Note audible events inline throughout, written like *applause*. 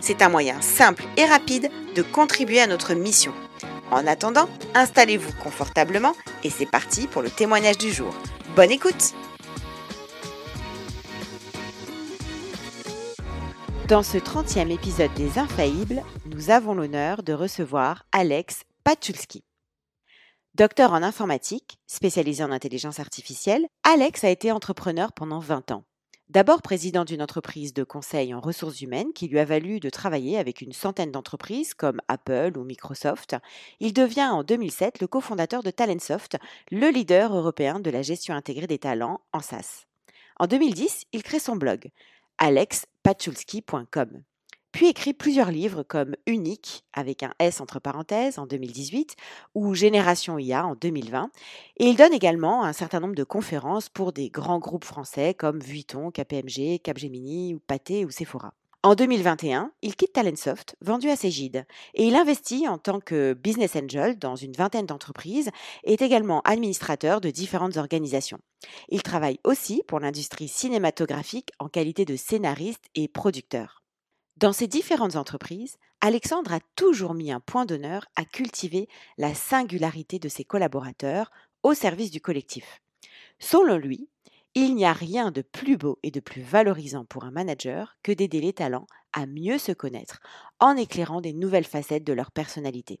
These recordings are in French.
C'est un moyen simple et rapide de contribuer à notre mission. En attendant, installez-vous confortablement et c'est parti pour le témoignage du jour. Bonne écoute Dans ce 30e épisode des Infaillibles, nous avons l'honneur de recevoir Alex Pachulski. Docteur en informatique, spécialisé en intelligence artificielle, Alex a été entrepreneur pendant 20 ans. D'abord président d'une entreprise de conseil en ressources humaines qui lui a valu de travailler avec une centaine d'entreprises comme Apple ou Microsoft, il devient en 2007 le cofondateur de Talentsoft, le leader européen de la gestion intégrée des talents en SaaS. En 2010, il crée son blog alexpachulski.com puis écrit plusieurs livres comme Unique, avec un S entre parenthèses, en 2018, ou Génération IA en 2020. Et il donne également un certain nombre de conférences pour des grands groupes français comme Vuitton, KPMG, Capgemini, ou Pathé ou Sephora. En 2021, il quitte Talentsoft, vendu à Cégide, et il investit en tant que business angel dans une vingtaine d'entreprises et est également administrateur de différentes organisations. Il travaille aussi pour l'industrie cinématographique en qualité de scénariste et producteur. Dans ces différentes entreprises, Alexandre a toujours mis un point d'honneur à cultiver la singularité de ses collaborateurs au service du collectif. Selon lui, il n'y a rien de plus beau et de plus valorisant pour un manager que d'aider les talents à mieux se connaître en éclairant des nouvelles facettes de leur personnalité.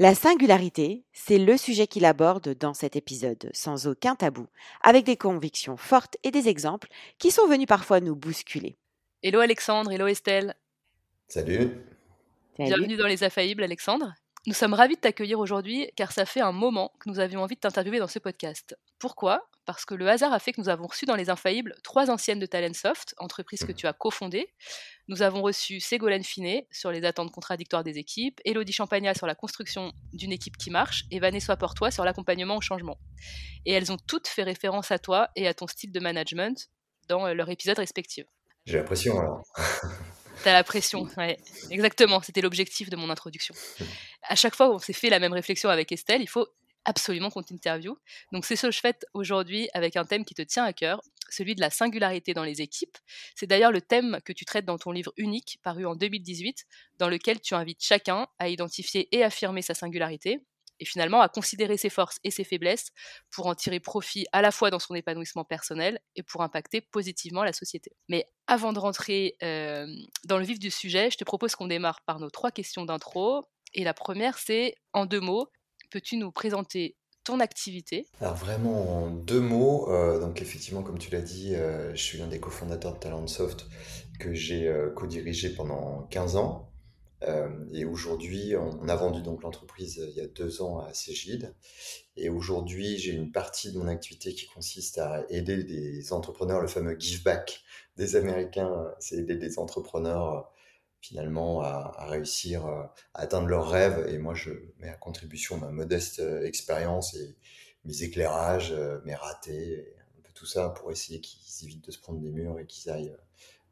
La singularité, c'est le sujet qu'il aborde dans cet épisode, sans aucun tabou, avec des convictions fortes et des exemples qui sont venus parfois nous bousculer. Hello Alexandre, hello Estelle. Salut. Bienvenue dans Les Affaillibles, Alexandre. Nous sommes ravis de t'accueillir aujourd'hui car ça fait un moment que nous avions envie de t'interviewer dans ce podcast. Pourquoi? Parce que le hasard a fait que nous avons reçu dans Les Infaillibles trois anciennes de Talentsoft, entreprise que tu as cofondée. Nous avons reçu Ségolène Finet sur les attentes contradictoires des équipes, Elodie Champagnat sur la construction d'une équipe qui marche et Vanessa Portois sur l'accompagnement au changement. Et elles ont toutes fait référence à toi et à ton style de management dans euh, leur épisode respectif. J'ai l'impression alors. *laughs* T'as la pression, ouais. Exactement, c'était l'objectif de mon introduction. À chaque fois on s'est fait la même réflexion avec Estelle, il faut absolument qu'on t'interviewe. Donc c'est ce que je fais aujourd'hui avec un thème qui te tient à cœur, celui de la singularité dans les équipes. C'est d'ailleurs le thème que tu traites dans ton livre unique, paru en 2018, dans lequel tu invites chacun à identifier et affirmer sa singularité, et finalement à considérer ses forces et ses faiblesses pour en tirer profit à la fois dans son épanouissement personnel et pour impacter positivement la société. Mais avant de rentrer euh, dans le vif du sujet, je te propose qu'on démarre par nos trois questions d'intro. Et la première, c'est en deux mots, peux-tu nous présenter ton activité? Alors vraiment en deux mots, euh, donc effectivement comme tu l'as dit, euh, je suis l'un des cofondateurs de Talentsoft que j'ai co-dirigé pendant 15 ans. Euh, et aujourd'hui, on, a vendu donc l'entreprise euh, il y a deux ans à Cégide. Et aujourd'hui, j'ai une partie de mon activité qui consiste à aider des entrepreneurs, le fameux give back des Américains, euh, c'est aider des entrepreneurs finalement à, réussir à atteindre leurs rêves. Et moi, je mets à contribution ma modeste expérience et mes éclairages, mes ratés, un peu tout ça pour essayer qu'ils évitent de se prendre des murs et qu'ils aillent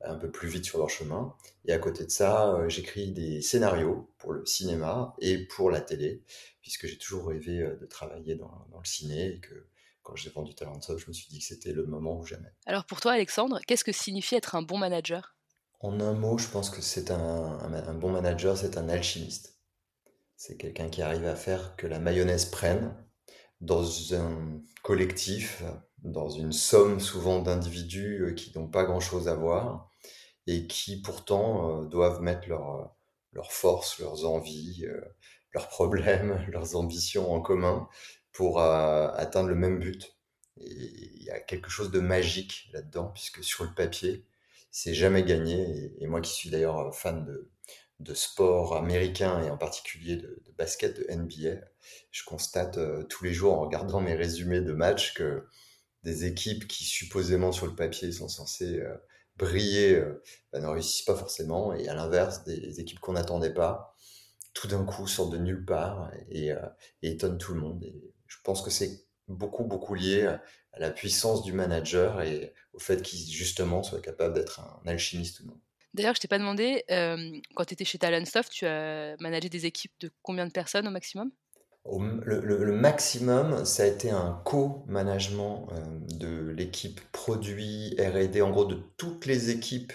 un peu plus vite sur leur chemin. Et à côté de ça, euh, j'écris des scénarios pour le cinéma et pour la télé, puisque j'ai toujours rêvé euh, de travailler dans, le ciné et que quand j'ai vendu Talentsoft, je me suis dit que c'était le moment ou jamais. Alors pour toi, Alexandre, qu'est-ce que signifie être un bon manager? En un mot, je pense que c'est un, un bon manager, c'est un alchimiste. C'est quelqu'un qui arrive à faire que la mayonnaise prenne dans un collectif, dans une somme souvent d'individus euh, qui n'ont pas grand-chose à voir, et qui pourtant euh, doivent mettre leur, leurs forces, leurs envies, leurs problèmes, *laughs* leurs ambitions en commun pour atteindre le même but. Et il y a quelque chose de magique là-dedans, puisque sur le papier, c'est jamais gagné. Et, moi qui suis d'ailleurs fan de, sport américain et en particulier de, basket, de NBA, je constate tous les jours en regardant mes résumés de matchs que des équipes qui supposément sur le papier sont censées briller bah, ne réussissent pas forcément. Et à l'inverse, des équipes qu'on n'attendait pas, tout d'un coup sortent de nulle part et, et étonnent tout le monde. Je pense que c'est beaucoup, beaucoup lié à la puissance du manager et au fait qu'il justement soit capable d'être un alchimiste ou non. D'ailleurs, je t'ai pas demandé, quand tu étais chez Talentsoft, tu as managé des équipes de combien de personnes au maximum? Le, maximum, ça a été un co-management de l'équipe produit R&D, en gros de toutes les équipes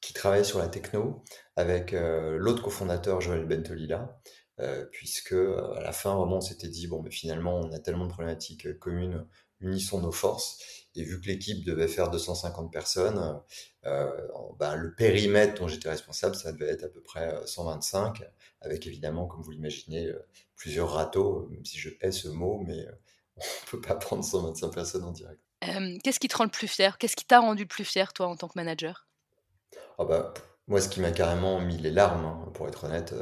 qui travaillaient sur la techno, avec l'autre cofondateur Joël Bentolila. Euh, puisque euh, à la fin, vraiment, on s'était dit, bon, mais finalement, on a tellement de problématiques euh, communes, unissons nos forces. Et vu que l'équipe devait faire 250 personnes, ben, le périmètre dont j'étais responsable, ça devait être à peu près 125, avec évidemment, comme vous l'imaginez, plusieurs râteaux, même si je hais ce mot, mais *laughs* on ne peut pas prendre 125 personnes en direct. Qu'est-ce qui te rend le plus fier? Qu'est-ce qui t'a rendu le plus fier, toi, en tant que manager? Ah bah, Moi, ce qui m'a carrément mis les larmes, hein, pour être honnête,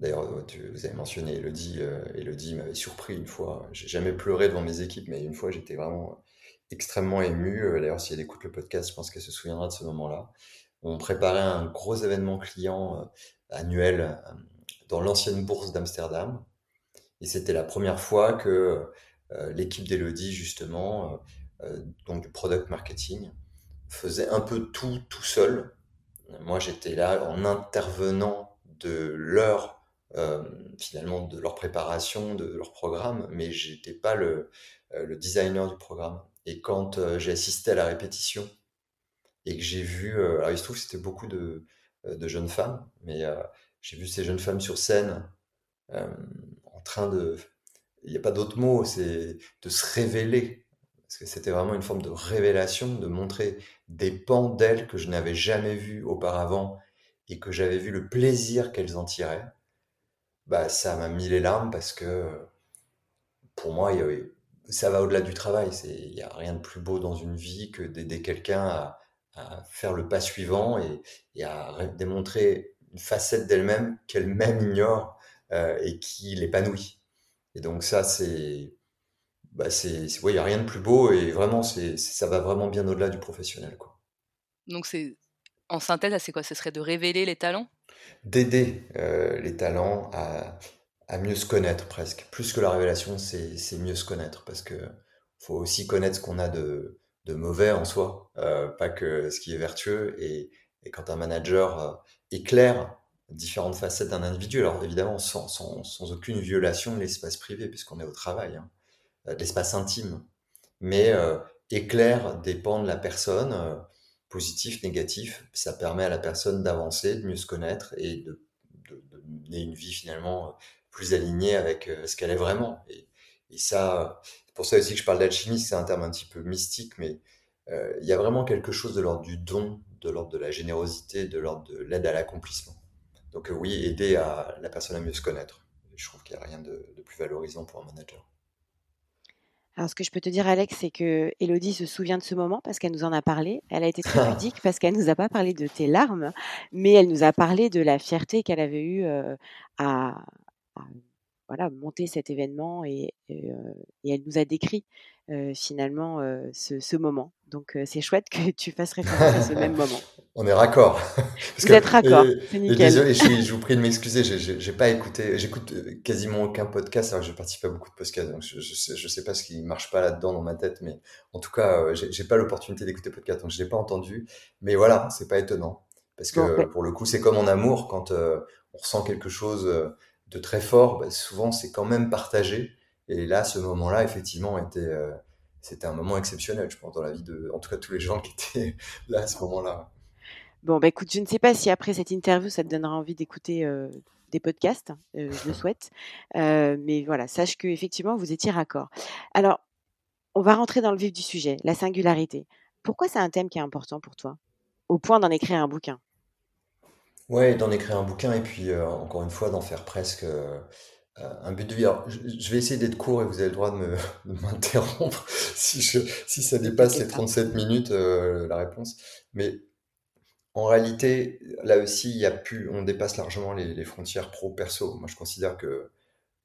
D'ailleurs, vous avez mentionné Elodie. Euh, Elodie m'avait surpris une fois. J'ai jamais pleuré devant mes équipes, mais une fois, j'étais vraiment extrêmement ému. Euh, d'ailleurs, si elle écoute le podcast, je pense qu'elle se souviendra de ce moment-là. On préparait un gros événement client euh, annuel dans l'ancienne bourse d'Amsterdam. Et c'était la première fois que l'équipe d'Elodie, justement, donc du product marketing, faisait un peu tout tout seul. Moi, j'étais là en intervenant de leur euh, finalement de leur préparation, de leur programme, mais j'étais pas le, euh, le, designer du programme. Et quand euh, j'ai assisté à la répétition et que j'ai vu, alors il se trouve que c'était beaucoup de, de, jeunes femmes, mais j'ai vu ces jeunes femmes sur scène en train de, il n'y a pas d'autre mot, c'est de se révéler, parce que c'était vraiment une forme de révélation, de montrer des pans d'elles que je n'avais jamais vus auparavant et que j'avais vu le plaisir qu'elles en tiraient. Bah, ça m'a mis les larmes parce que pour moi, ça va au-delà du travail. Il n'y a rien de plus beau dans une vie que d'aider quelqu'un à, faire le pas suivant et, à démontrer une facette d'elle-même qu'elle-même ignore euh, et qui l'épanouit. Et donc ça, c'est... Bah il n'y a rien de plus beau et vraiment, c'est, ça va vraiment bien au-delà du professionnel. Quoi. Donc c'est en synthèse, c'est quoi? Ce serait de révéler les talents? D'aider euh, les talents à, mieux se connaître presque. Plus que la révélation, c'est mieux se connaître parce que faut aussi connaître ce qu'on a de, mauvais en soi, euh, pas que ce qui est vertueux. Et, quand un manager euh, éclaire différentes facettes d'un individu, alors évidemment sans, sans, aucune violation de l'espace privé, puisqu'on est au travail, hein, de l'espace intime, mais éclaire des pans de la personne positif, négatif, ça permet à la personne d'avancer, de mieux se connaître et de, mener une vie finalement plus alignée avec euh, ce qu'elle est vraiment. Et, ça, c'est pour ça aussi que je parle d'alchimie, c'est un terme un petit peu mystique, mais euh, il y a vraiment quelque chose de l'ordre du don, de l'ordre de la générosité, de l'ordre de l'aide à l'accomplissement. Donc euh, oui, aider à la personne à mieux se connaître. Je trouve qu'il n'y a rien de plus valorisant pour un manager. Alors, ce que je peux te dire, Alex, c'est que Elodie se souvient de ce moment parce qu'elle nous en a parlé. Elle a été très *laughs* pudique parce qu'elle nous a pas parlé de tes larmes, mais elle nous a parlé de la fierté qu'elle avait eue à, voilà, monter cet événement et, et elle nous a décrit finalement ce, moment. Donc c'est chouette que tu fasses référence à ce même *laughs* moment. On est raccord. *laughs* Vous êtes raccord, c'est nickel. désolé, je, vous prie de *laughs* m'excuser, j'ai pas écouté, j'écoute quasiment aucun podcast alors que je participe à beaucoup de podcasts, donc je, je, sais, pas ce qui marche pas là-dedans dans ma tête, mais en tout cas, j'ai pas l'opportunité d'écouter podcast, donc je l'ai pas entendu. Mais voilà, c'est pas étonnant, parce que pour le coup, c'est comme en amour, quand on ressent quelque chose de très fort, bah, souvent c'est quand même partagé. Et là, ce moment-là, effectivement, était, euh, c'était un moment exceptionnel, je pense, dans la vie de, en tous les gens qui étaient *laughs* là à ce moment-là. Bon, bah écoute, je ne sais pas si après cette interview, ça te donnera envie d'écouter euh, des podcasts, euh, je le souhaite. mais voilà, sache que effectivement, vous étiez raccord. Alors, on va rentrer dans le vif du sujet, la singularité. Pourquoi c'est un thème qui est important pour toi, au point d'en écrire un bouquin Ouais, d'en écrire un bouquin et puis euh, encore une fois d'en faire presque euh, euh, un but de vie. Alors, je, je vais essayer d'être court et vous avez le droit de me- *laughs* de m'interrompre *laughs* si, je, si ça dépasse les T'inquiète pas. 37 minutes, euh, la réponse. Mais en réalité, là aussi, il y a plus, on dépasse largement les, les frontières pro-perso. Moi, je considère que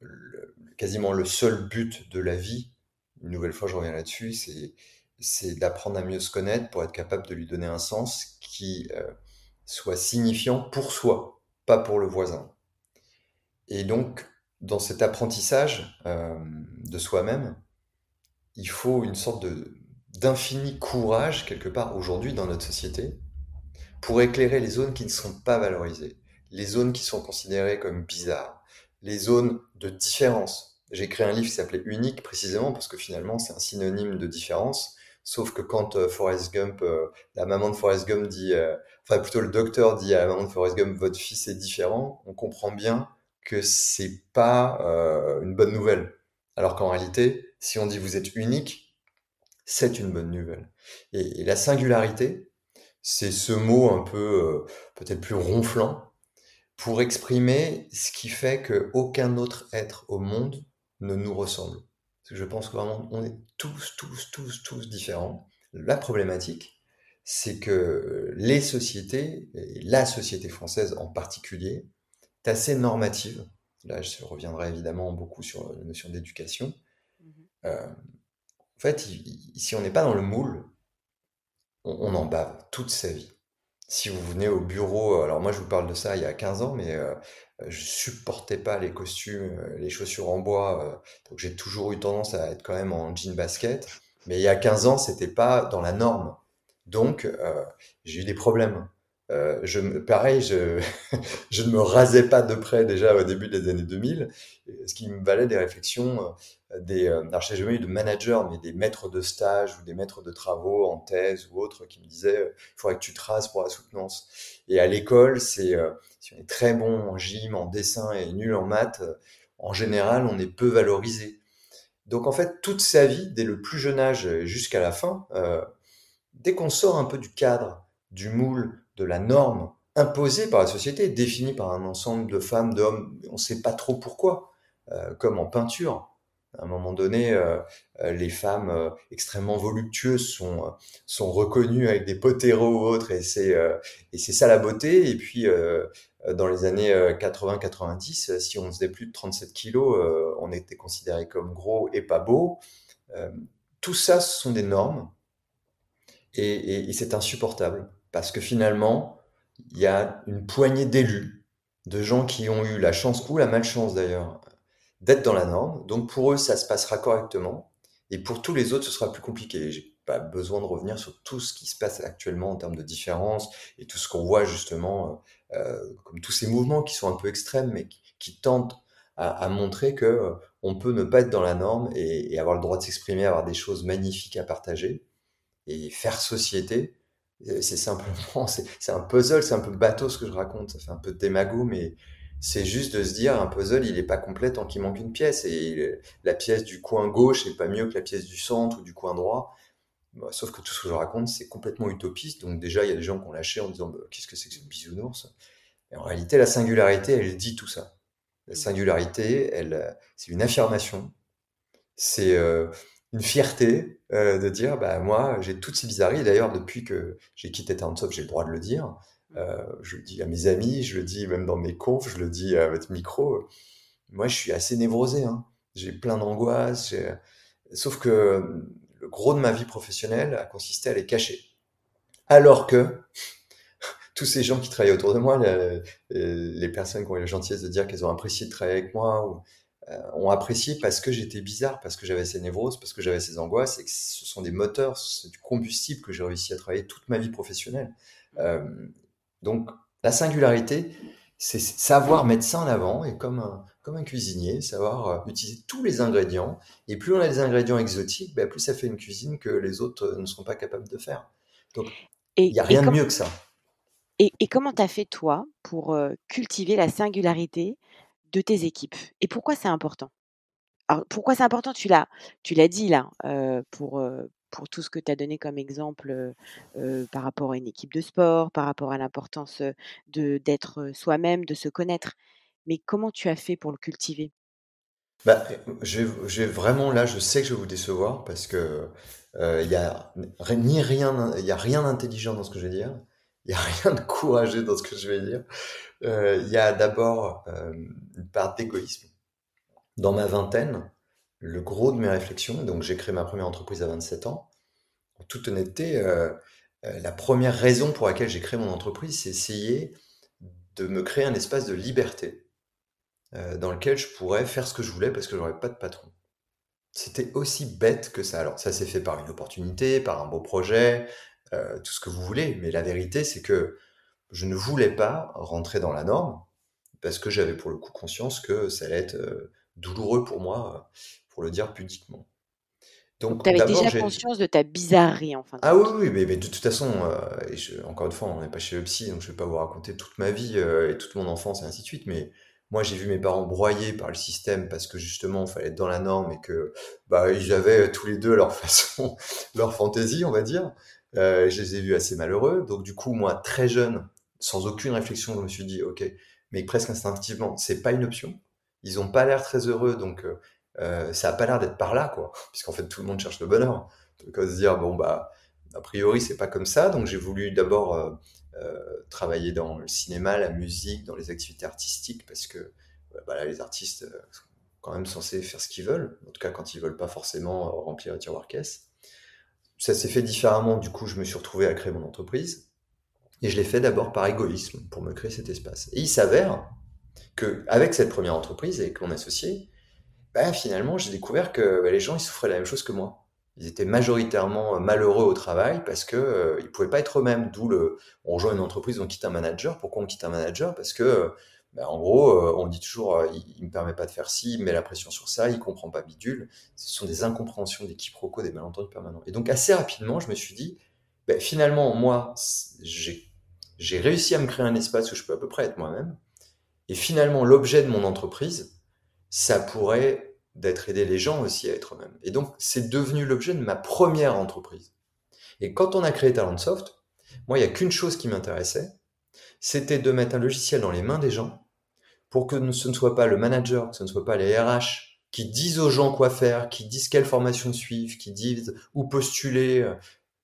le- quasiment le seul but de la vie, une nouvelle fois, je reviens là-dessus, c'est c'est d'apprendre à mieux se connaître pour être capable de lui donner un sens qui soit signifiant pour soi, pas pour le voisin. Et donc, dans cet apprentissage euh, de soi-même, il faut une sorte d'infini courage quelque part aujourd'hui dans notre société pour éclairer les zones qui ne sont pas valorisées, les zones qui sont considérées comme bizarres, les zones de différence. J'ai écrit un livre qui s'appelait Unique précisément parce que finalement c'est un synonyme de différence, sauf que quand euh, Forrest Gump, euh, la maman de Forrest Gump dit, euh, enfin plutôt le docteur dit à la maman de Forrest Gump, votre fils est différent, on comprend bien que c'est pas une bonne nouvelle. Alors qu'en réalité, si on dit vous êtes unique, c'est une bonne nouvelle. Et, et la singularité, c'est ce mot un peu peut-être plus ronflant pour exprimer ce qui fait qu'aucun autre être au monde ne nous ressemble. Parce que je pense que vraiment on est tous, tous, tous, tous différents. La problématique, c'est que les sociétés, et la société française en particulier, est assez normative. Là, je reviendrai évidemment beaucoup sur la notion d'éducation. Mhm. Euh, en fait, il- il- si on n'est pas dans le moule, on, on en bave toute sa vie. Si vous venez au bureau, alors moi je vous parle de ça il y a 15 ans, mais euh, je supportais pas les costumes, euh, les chaussures en bois, euh, donc j'ai toujours eu tendance à être quand même en jean basket. Mais il y a 15 ans, c'était pas dans la norme. Donc euh, j'ai eu des problèmes. Euh, je, pareil, je, *laughs* je ne me rasais pas de près déjà au début des années 2000, ce qui me valait des réflexions euh, des, euh, alors je jamais de manager, mais des maîtres de stage ou des maîtres de travaux en thèse ou autres qui me disaient euh, il faudrait que tu traces pour la soutenance. Et à l'école, c'est euh, si on est très bon en gym, en dessin et nul en maths, en général, on est peu valorisé. Donc en fait, toute sa vie, dès le plus jeune âge jusqu'à la fin, dès qu'on sort un peu du cadre, du moule, de la norme imposée par la société, définie par un ensemble de femmes, d'hommes, on ne sait pas trop pourquoi, comme en peinture. À un moment donné, euh, euh, les femmes euh, extrêmement voluptueuses sont, sont reconnues avec des poteros ou autres, et c'est euh, c'est ça la beauté. Et puis, dans les années euh, 80-90, euh, si on faisait plus de 37 kilos, on était considéré comme gros et pas beau. Tout ça, ce sont des normes, et- et c'est insupportable parce que finalement, il y a une poignée d'élus, de gens qui ont eu la chance ou la malchance d'ailleurs d'être dans la norme. Donc pour eux, ça se passera correctement, et pour tous les autres, ce sera plus compliqué. J'ai pas besoin de revenir sur tout ce qui se passe actuellement en termes de différence et tout ce qu'on voit justement, euh, euh, comme tous ces mouvements qui sont un peu extrêmes, mais qui, tentent à, montrer que euh, on peut ne pas être dans la norme et, avoir le droit de s'exprimer, avoir des choses magnifiques à partager et faire société, c'est simplement, *laughs* c'est c'est un puzzle, c'est un peu bateau ce que je raconte, ça fait un peu démago, mais c'est juste de se dire un puzzle, il est pas complet tant qu'il manque une pièce, et la pièce du coin gauche est pas mieux que la pièce du centre ou du coin droit. Bah, sauf que tout ce que je raconte, c'est complètement utopiste, donc déjà il y a des gens qui ont lâché en disant bah, qu'est-ce que c'est que ce bisounours? Et en réalité, la singularité, elle dit tout ça. La singularité, elle, euh, c'est une affirmation, c'est euh, une fierté euh, de dire bah moi j'ai toutes ces bizarreries. D'ailleurs depuis que j'ai quitté Soft, j'ai le droit de le dire. Euh, je le dis à mes amis, je le dis même dans mes confs, je le dis à votre micro. Moi je suis assez névrosé. Hein. J'ai plein d'angoisses. j'ai- Sauf que le gros de ma vie professionnelle a consisté à les cacher. Alors que *laughs* tous ces gens qui travaillent autour de moi, les, personnes qui ont eu la gentillesse de dire qu'elles ont apprécié de travailler avec moi, euh, ont apprécié parce que j'étais bizarre, parce que j'avais ces névroses, parce que j'avais ces angoisses, et que ce sont des moteurs, c'est du combustible que j'ai réussi à travailler toute ma vie professionnelle. Euh, donc la singularité, c'est savoir mettre ça en avant, et comme un, comme un cuisinier, savoir euh, utiliser tous les ingrédients, et plus on a des ingrédients exotiques, ben, plus ça fait une cuisine que les autres ne sont pas capables de faire. Donc il n'y a rien de mieux que ça. et, et comment tu as fait, toi, pour euh, cultiver la singularité de tes équipes? Et pourquoi c'est important? Alors, pourquoi c'est important? Tu l'as, tu l'as dit là, euh, pour, euh, pour tout ce que tu as donné comme exemple par rapport à une équipe de sport, par rapport à l'importance de d'être soi-même, de se connaître. Mais comment tu as fait pour le cultiver? Bah, j'ai vraiment là, je sais que je vais vous décevoir parce que il y a ni rien, il y a rien d'intelligent dans ce que je vais dire, il y a *laughs* rien de courageux dans ce que je vais dire. Il y a d'abord une part d'égoïsme. Dans ma vingtaine, le gros de mes réflexions, donc j'ai créé ma première entreprise à 27 ans. En toute honnêteté, la première raison pour laquelle j'ai créé mon entreprise, c'est essayer de me créer un espace de liberté euh, dans lequel je pourrais faire ce que je voulais parce que j'aurais pas de patron. C'était aussi bête que ça. Alors ça s'est fait par une opportunité, par un beau projet, euh, tout ce que vous voulez, mais la vérité c'est que je ne voulais pas rentrer dans la norme parce que j'avais pour le coup conscience que ça allait être euh, douloureux pour moi, pour le dire pudiquement. Donc, tu avais déjà conscience de ta bizarrerie, enfin. Ah oui, oui, mais, de toute façon, encore une fois, on n'est pas chez le psy, donc je ne vais pas vous raconter toute ma vie et toute mon enfance et ainsi de suite, mais moi, j'ai vu mes parents broyés par le système parce que justement, il fallait être dans la norme et que bah, ils avaient tous les deux leur *laughs* façon, leur fantaisie, on va dire. Euh, je les ai vus assez malheureux. Donc, du coup, moi, très jeune, sans aucune réflexion, je me suis dit, OK, mais presque instinctivement, c'est pas une option. Ils ont pas l'air très heureux, donc euh, euh ça a pas l'air d'être par là, quoi. *laughs* Puisqu'en fait, tout le monde cherche le bonheur. Donc, se dire, bon, bah, a priori, c'est pas comme ça. Donc, j'ai voulu d'abord euh, euh, travailler dans le cinéma, la musique, dans les activités artistiques, parce que bah les artistes sont quand même censés faire ce qu'ils veulent, en tout cas quand ils veulent pas forcément remplir le tiroir caisse. Ça s'est fait différemment, du coup je me suis retrouvé à créer mon entreprise, et je l'ai fait d'abord par égoïsme, pour me créer cet espace. Et il s'avère que avec cette première entreprise, avec mon associé, bah, finalement j'ai découvert que bah, les gens ils souffraient la même chose que moi ils étaient majoritairement euh, malheureux au travail parce que euh, ils pouvaient pas être eux-mêmes. D'où le, on rejoint une entreprise, on quitte un manager. Pourquoi on quitte un manager? Parce que, ben, en gros, euh, on dit toujours, il, ne me permet pas de faire ci, il met la pression sur ça, il comprend pas bidule. Ce sont des incompréhensions, des quiproquos, des malentendus permanents. Et donc assez rapidement, je me suis dit, finalement, moi, j'ai réussi à me créer un espace où je peux à peu près être moi-même. Et finalement, l'objet de mon entreprise, ça pourrait d'être aider les gens aussi à être eux-mêmes. Et donc, c'est devenu l'objet de ma première entreprise. Et quand on a créé Talentsoft, moi, il n'y a qu'une chose qui m'intéressait, c'était de mettre un logiciel dans les mains des gens pour que ce ne soit pas le manager, que ce ne soit pas les RH qui disent aux gens quoi faire, qui disent quelle formation suivre, qui disent où postuler, euh,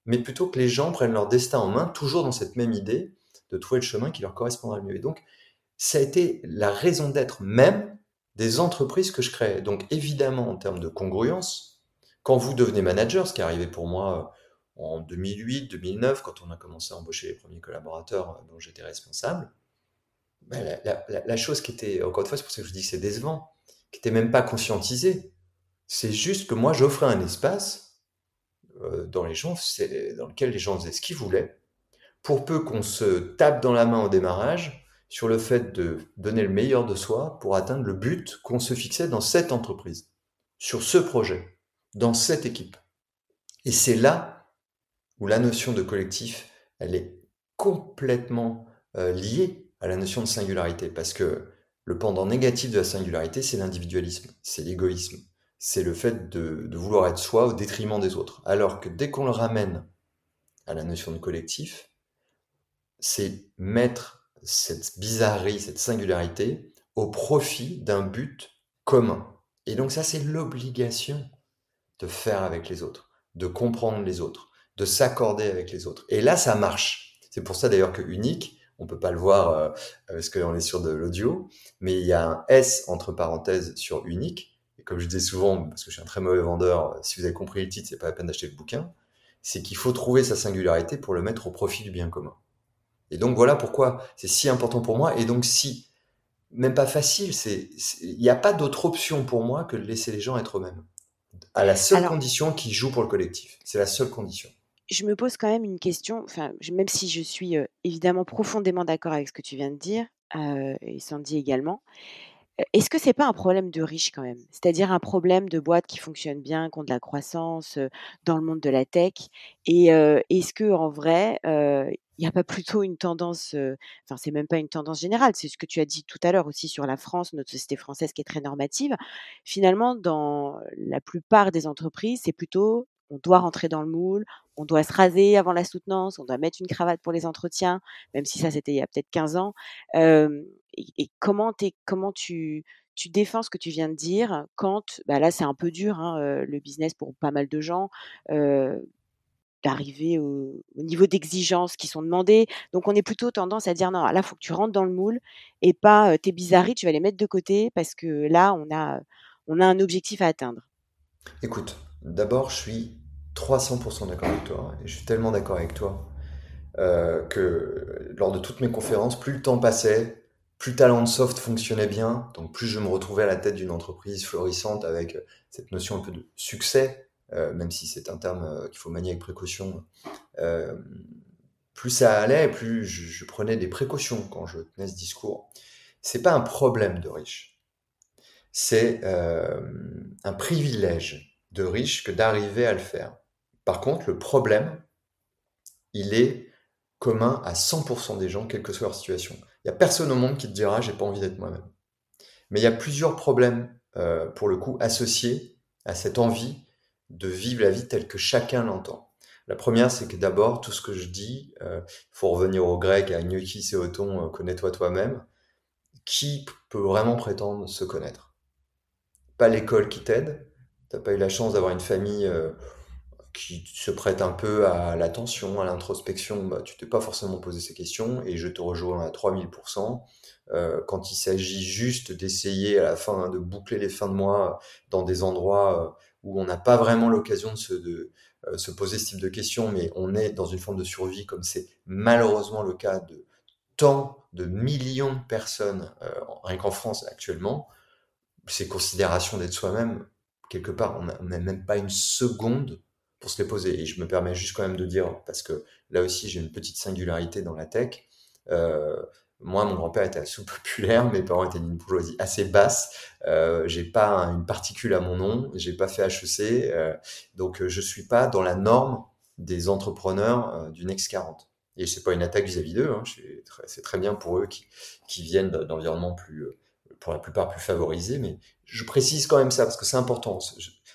mais plutôt que les gens prennent leur destin en main, toujours dans cette même idée de trouver le chemin qui leur correspondra le mieux. Et donc, ça a été la raison d'être même des entreprises que je crée. Donc évidemment, en termes de congruence, quand vous devenez manager, ce qui est arrivé pour moi euh, en 2008, 2009, quand on a commencé à embaucher les premiers collaborateurs euh, dont j'étais responsable, ben, la, chose qui était, encore une fois, c'est pour ça que je dis que c'est décevant, qui n'était même pas conscientisée, c'est juste que moi j'offrais un espace euh, dans, les gens, dans lequel les gens faisaient ce qu'ils voulaient, pour peu qu'on se tape dans la main au démarrage, sur le fait de donner le meilleur de soi pour atteindre le but qu'on se fixait dans cette entreprise, sur ce projet, dans cette équipe. Et c'est là où la notion de collectif, elle est complètement euh, liée à la notion de singularité, parce que le pendant négatif de la singularité, c'est l'individualisme, c'est l'égoïsme, c'est le fait de, de vouloir être soi au détriment des autres. Alors que dès qu'on le ramène à la notion de collectif, c'est mettre cette bizarrerie, cette singularité au profit d'un but commun. Et donc ça, c'est l'obligation de faire avec les autres, de comprendre les autres, de s'accorder avec les autres. Et là, ça marche. C'est pour ça d'ailleurs que unique, on peut pas le voir euh, parce qu'on est sur de l'audio, mais il y a un S entre parenthèses sur unique. Et comme je dis souvent, parce que je suis un très mauvais vendeur, si vous avez compris le titre, c'est pas la peine d'acheter le bouquin. C'est qu'il faut trouver sa singularité pour le mettre au profit du bien commun. Et donc voilà pourquoi c'est si important pour moi. Et donc si, même pas facile, c'est, il n'y a pas d'autre option pour moi que de laisser les gens être eux-mêmes. À la seule condition qu'ils jouent pour le collectif. C'est la seule condition. Je me pose quand même une question, enfin, même si je suis euh, évidemment profondément d'accord avec ce que tu viens de dire, euh, et Sandy également, euh, est-ce que c'est pas un problème de riche quand même? C'est-à-dire un problème de boîte qui fonctionne bien, qui ont de la croissance dans le monde de la tech Et est-ce que en vrai, il n'y a pas plutôt une tendance, enfin c'est même pas une tendance générale, c'est ce que tu as dit tout à l'heure aussi sur la France, notre société française qui est très normative. Finalement, dans la plupart des entreprises, c'est plutôt on doit rentrer dans le moule, on doit se raser avant la soutenance, on doit mettre une cravate pour les entretiens, même si ça c'était il y a peut-être 15 ans. et, comment, tu défends ce que tu viens de dire quand, bah là c'est un peu dur, hein, le business pour pas mal de gens, d'arriver au, niveau d'exigence qui sont demandées. Donc on est plutôt tendance à dire non, là il faut que tu rentres dans le moule et pas tes bizarreries, tu vas les mettre de côté parce que là on a, on a un objectif à atteindre. Écoute, d'abord je suis 300% d'accord avec toi et je suis tellement d'accord avec toi que lors de toutes mes conférences, plus le temps passait, plus Talentsoft fonctionnait bien, donc plus je me retrouvais à la tête d'une entreprise florissante avec cette notion un peu de succès, même si c'est un terme euh, qu'il faut manier avec précaution, plus ça allait, plus je, prenais des précautions quand je tenais ce discours. C'est pas un problème de riche, c'est un privilège de riche que d'arriver à le faire. Par contre, le problème, il est commun à 100% des gens, quelle que soit leur situation. Il n'y a personne au monde qui te dira j'ai pas envie d'être moi-même. Mais il y a plusieurs problèmes, euh, pour le coup, associés à cette envie de vivre la vie telle que chacun l'entend. La première, c'est que d'abord, tout ce que je dis, il euh, faut revenir au grec, à gnocchi, et euh, connais-toi toi-même. Qui peut vraiment prétendre se connaître? Pas l'école qui t'aide. T'as pas eu la chance d'avoir une famille euh, qui se prête un peu à l'attention, à l'introspection, bah, tu t'es pas forcément posé ces questions et je te rejoins à 3000%. Euh, quand il s'agit juste d'essayer à la fin de boucler les fins de mois dans des endroits où on n'a pas vraiment l'occasion de, euh, se poser ce type de questions, mais on est dans une forme de survie comme c'est malheureusement le cas de tant de millions de personnes, euh, rien qu'en France actuellement, ces considérations d'être soi-même, quelque part, on n'a même pas une seconde pour se les poser. Et je me permets juste quand même de dire, parce que là aussi j'ai une petite singularité dans la tech, euh, moi, mon grand-père était assez *laughs* populaire, mes parents étaient d'une bourgeoisie assez basse. Euh, j'ai pas une particule à mon nom, j'ai pas fait HEC, euh, donc euh, je suis pas dans la norme des entrepreneurs euh, du Next 40. Et c'est pas une attaque vis-à-vis d'eux, hein, c'est très bien pour eux qui, viennent d'environnements plus, pour la plupart plus favorisés, mais je précise quand même ça parce que c'est important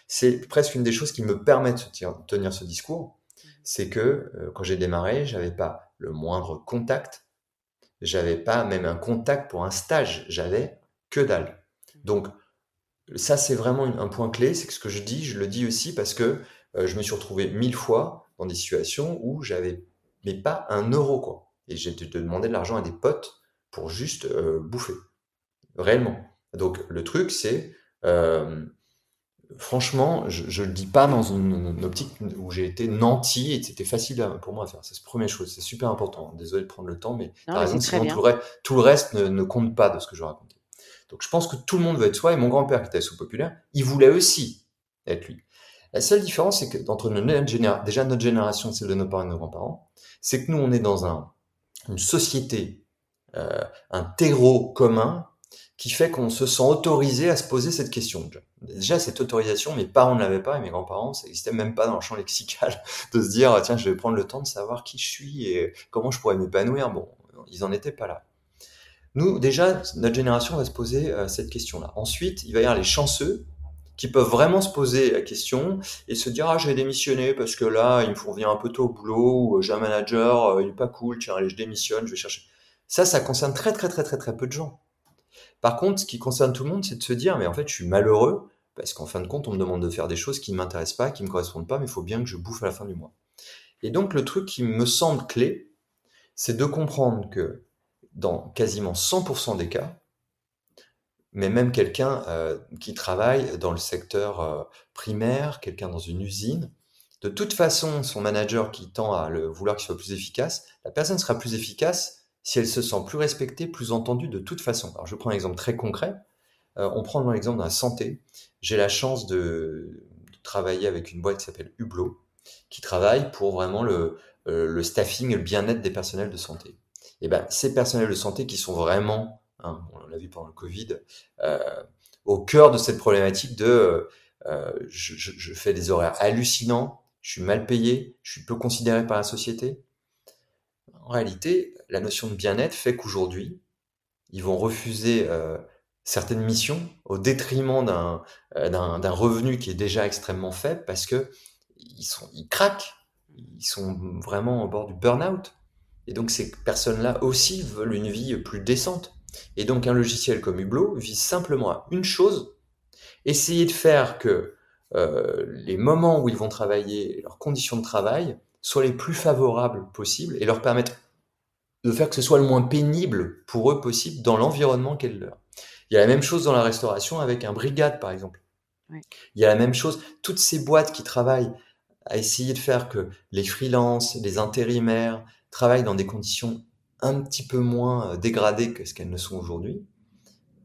c'est presque une des choses qui me permettent de tenir ce discours. C'est que quand j'ai démarré, j'avais pas le moindre contact, j'avais pas même un contact pour un stage, j'avais que dalle. Donc ça c'est vraiment un point clé, c'est que ce que je dis, je le dis aussi parce que euh, je me suis retrouvé mille fois dans des situations où j'avais mais pas un euro quoi, et j'ai demandé de l'argent à des potes pour juste euh, bouffer, réellement. Donc le truc c'est franchement, je ne le dis pas dans une, optique où j'ai été nanti et c'était facile pour moi à faire. C'est la première chose, c'est super important. Désolé de prendre le temps, mais as raison, sinon tout le, reste ne, compte pas de ce que je racontais. Donc je pense que tout le monde veut être soi et mon grand-père qui était sous-populaire, il voulait aussi être lui. La seule différence, c'est que entre notre génération, déjà notre génération, celle de nos parents et de nos grands-parents, c'est que nous, on est dans un, une société, euh, un terreau commun qui fait qu'on se sent autorisé à se poser cette question. Déjà, cette autorisation, mes parents ne l'avaient pas et mes grands-parents, ça n'existait même pas dans le champ lexical *laughs* de se dire, tiens, je vais prendre le temps de savoir qui je suis et comment je pourrais m'épanouir. Bon, ils n'en étaient pas là. Nous, déjà, notre génération va se poser euh, cette question-là. Ensuite, il va y avoir les chanceux qui peuvent vraiment se poser la question et se dire, ah, je vais démissionner parce que là, il me faut venir un peu tôt au boulot ou j'ai un manager, euh, il est pas cool, tiens, allez, je démissionne, je vais chercher. Ça, ça concerne très, très, très, très, très peu de gens. Par contre, ce qui concerne tout le monde, c'est de se dire, mais en fait, je suis malheureux parce qu'en fin de compte, on me demande de faire des choses qui ne m'intéressent pas, qui ne me correspondent pas, mais il faut bien que je bouffe à la fin du mois. Et donc, le truc qui me semble clé, c'est de comprendre que dans quasiment 100% des cas, mais même quelqu'un euh, qui travaille dans le secteur euh, primaire, quelqu'un dans une usine, de toute façon, son manager qui tend à le vouloir qu'il soit plus efficace, la personne sera plus efficace si elle se sent plus respectée, plus entendue de toute façon. Alors je prends un exemple très concret. Euh, on prend l'exemple la santé. J'ai la chance de, travailler avec une boîte qui s'appelle Hublot, qui travaille pour vraiment le, euh, le staffing le bien-être des personnels de santé. Et ben ces personnels de santé qui sont vraiment, hein, on l'a vu pendant le Covid, euh, au cœur de cette problématique de euh, je fais des horaires hallucinants, je suis mal payé, je suis peu considéré par la société. En réalité, la notion de bien-être fait qu'aujourd'hui, ils vont refuser euh, certaines missions au détriment d'un euh, d'un revenu qui est déjà extrêmement faible parce que ils, sont, ils craquent, ils sont vraiment au bord du burn-out. Et donc ces personnes-là aussi veulent une vie plus décente. Et donc un logiciel comme Hublot vise simplement à une chose, essayer de faire que euh, les moments où ils vont travailler, leurs conditions de travail, soient les plus favorables possibles et leur permettre de faire que ce soit le moins pénible pour eux possible dans l'environnement qu'est le leur. Il y a la même chose dans la restauration avec un brigade, par exemple. Il y a la même chose, toutes ces boîtes qui travaillent à essayer de faire que les freelances, les intérimaires travaillent dans des conditions un petit peu moins euh, dégradées que ce qu'elles ne sont aujourd'hui,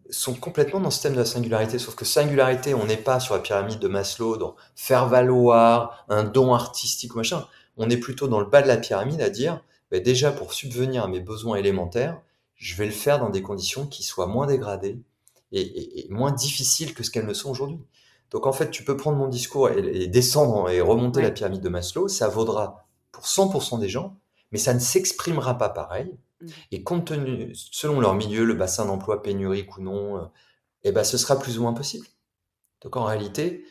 sont complètement dans le système de la singularité. Sauf que singularité, on n'est pas sur la pyramide de Maslow, dans faire valoir un don artistique ou machin. On est plutôt dans le bas de la pyramide à dire, bah, déjà pour subvenir à mes besoins élémentaires, je vais le faire dans des conditions qui soient moins dégradées et, moins difficiles que ce qu'elles ne sont aujourd'hui. Donc en fait, tu peux prendre mon discours et, descendre et remonter la pyramide de Maslow, ça vaudra pour 100% des gens, mais ça ne s'exprimera pas pareil. Mmh. Et compte tenu, selon leur milieu, le bassin d'emploi pénurique ou non, euh, eh ben, ce sera plus ou moins possible. Donc en réalité,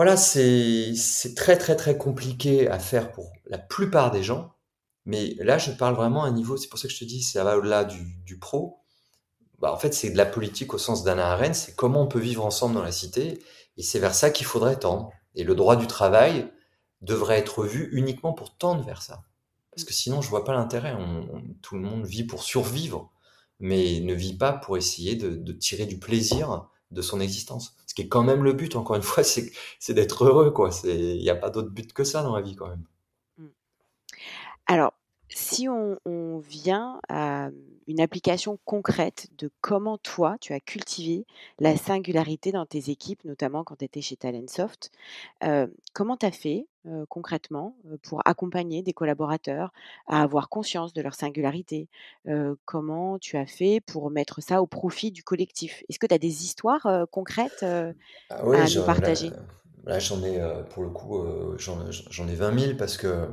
voilà, c'est très très très compliqué à faire pour la plupart des gens. Mais là, je parle vraiment à un niveau, c'est pour ça que je te dis, ça va au-delà du, pro. Bah, en fait, c'est de la politique au sens d'Anna Arendt, c'est comment on peut vivre ensemble dans la cité, et c'est vers ça qu'il faudrait tendre. Et le droit du travail devrait être vu uniquement pour tendre vers ça. Parce que sinon, je vois pas l'intérêt. tout le monde vit pour survivre, mais ne vit pas pour essayer de, tirer du plaisir de son existence. Ce qui est quand même le but, encore une fois, *laughs* c'est, d'être heureux, quoi. Il n'y a pas d'autre but que ça dans la vie, quand même. Mmh. Alors, si on, vient à une application concrète de comment toi, tu as cultivé la singularité dans tes équipes, notamment quand tu étais chez Talentsoft, euh, comment tu as fait concrètement pour accompagner des collaborateurs à avoir conscience de leur singularité Comment tu as fait pour mettre ça au profit du collectif? Est-ce que tu as des histoires concrètes ah à nous partager? Là, j'en ai, pour le coup, j'en ai 20 000 parce que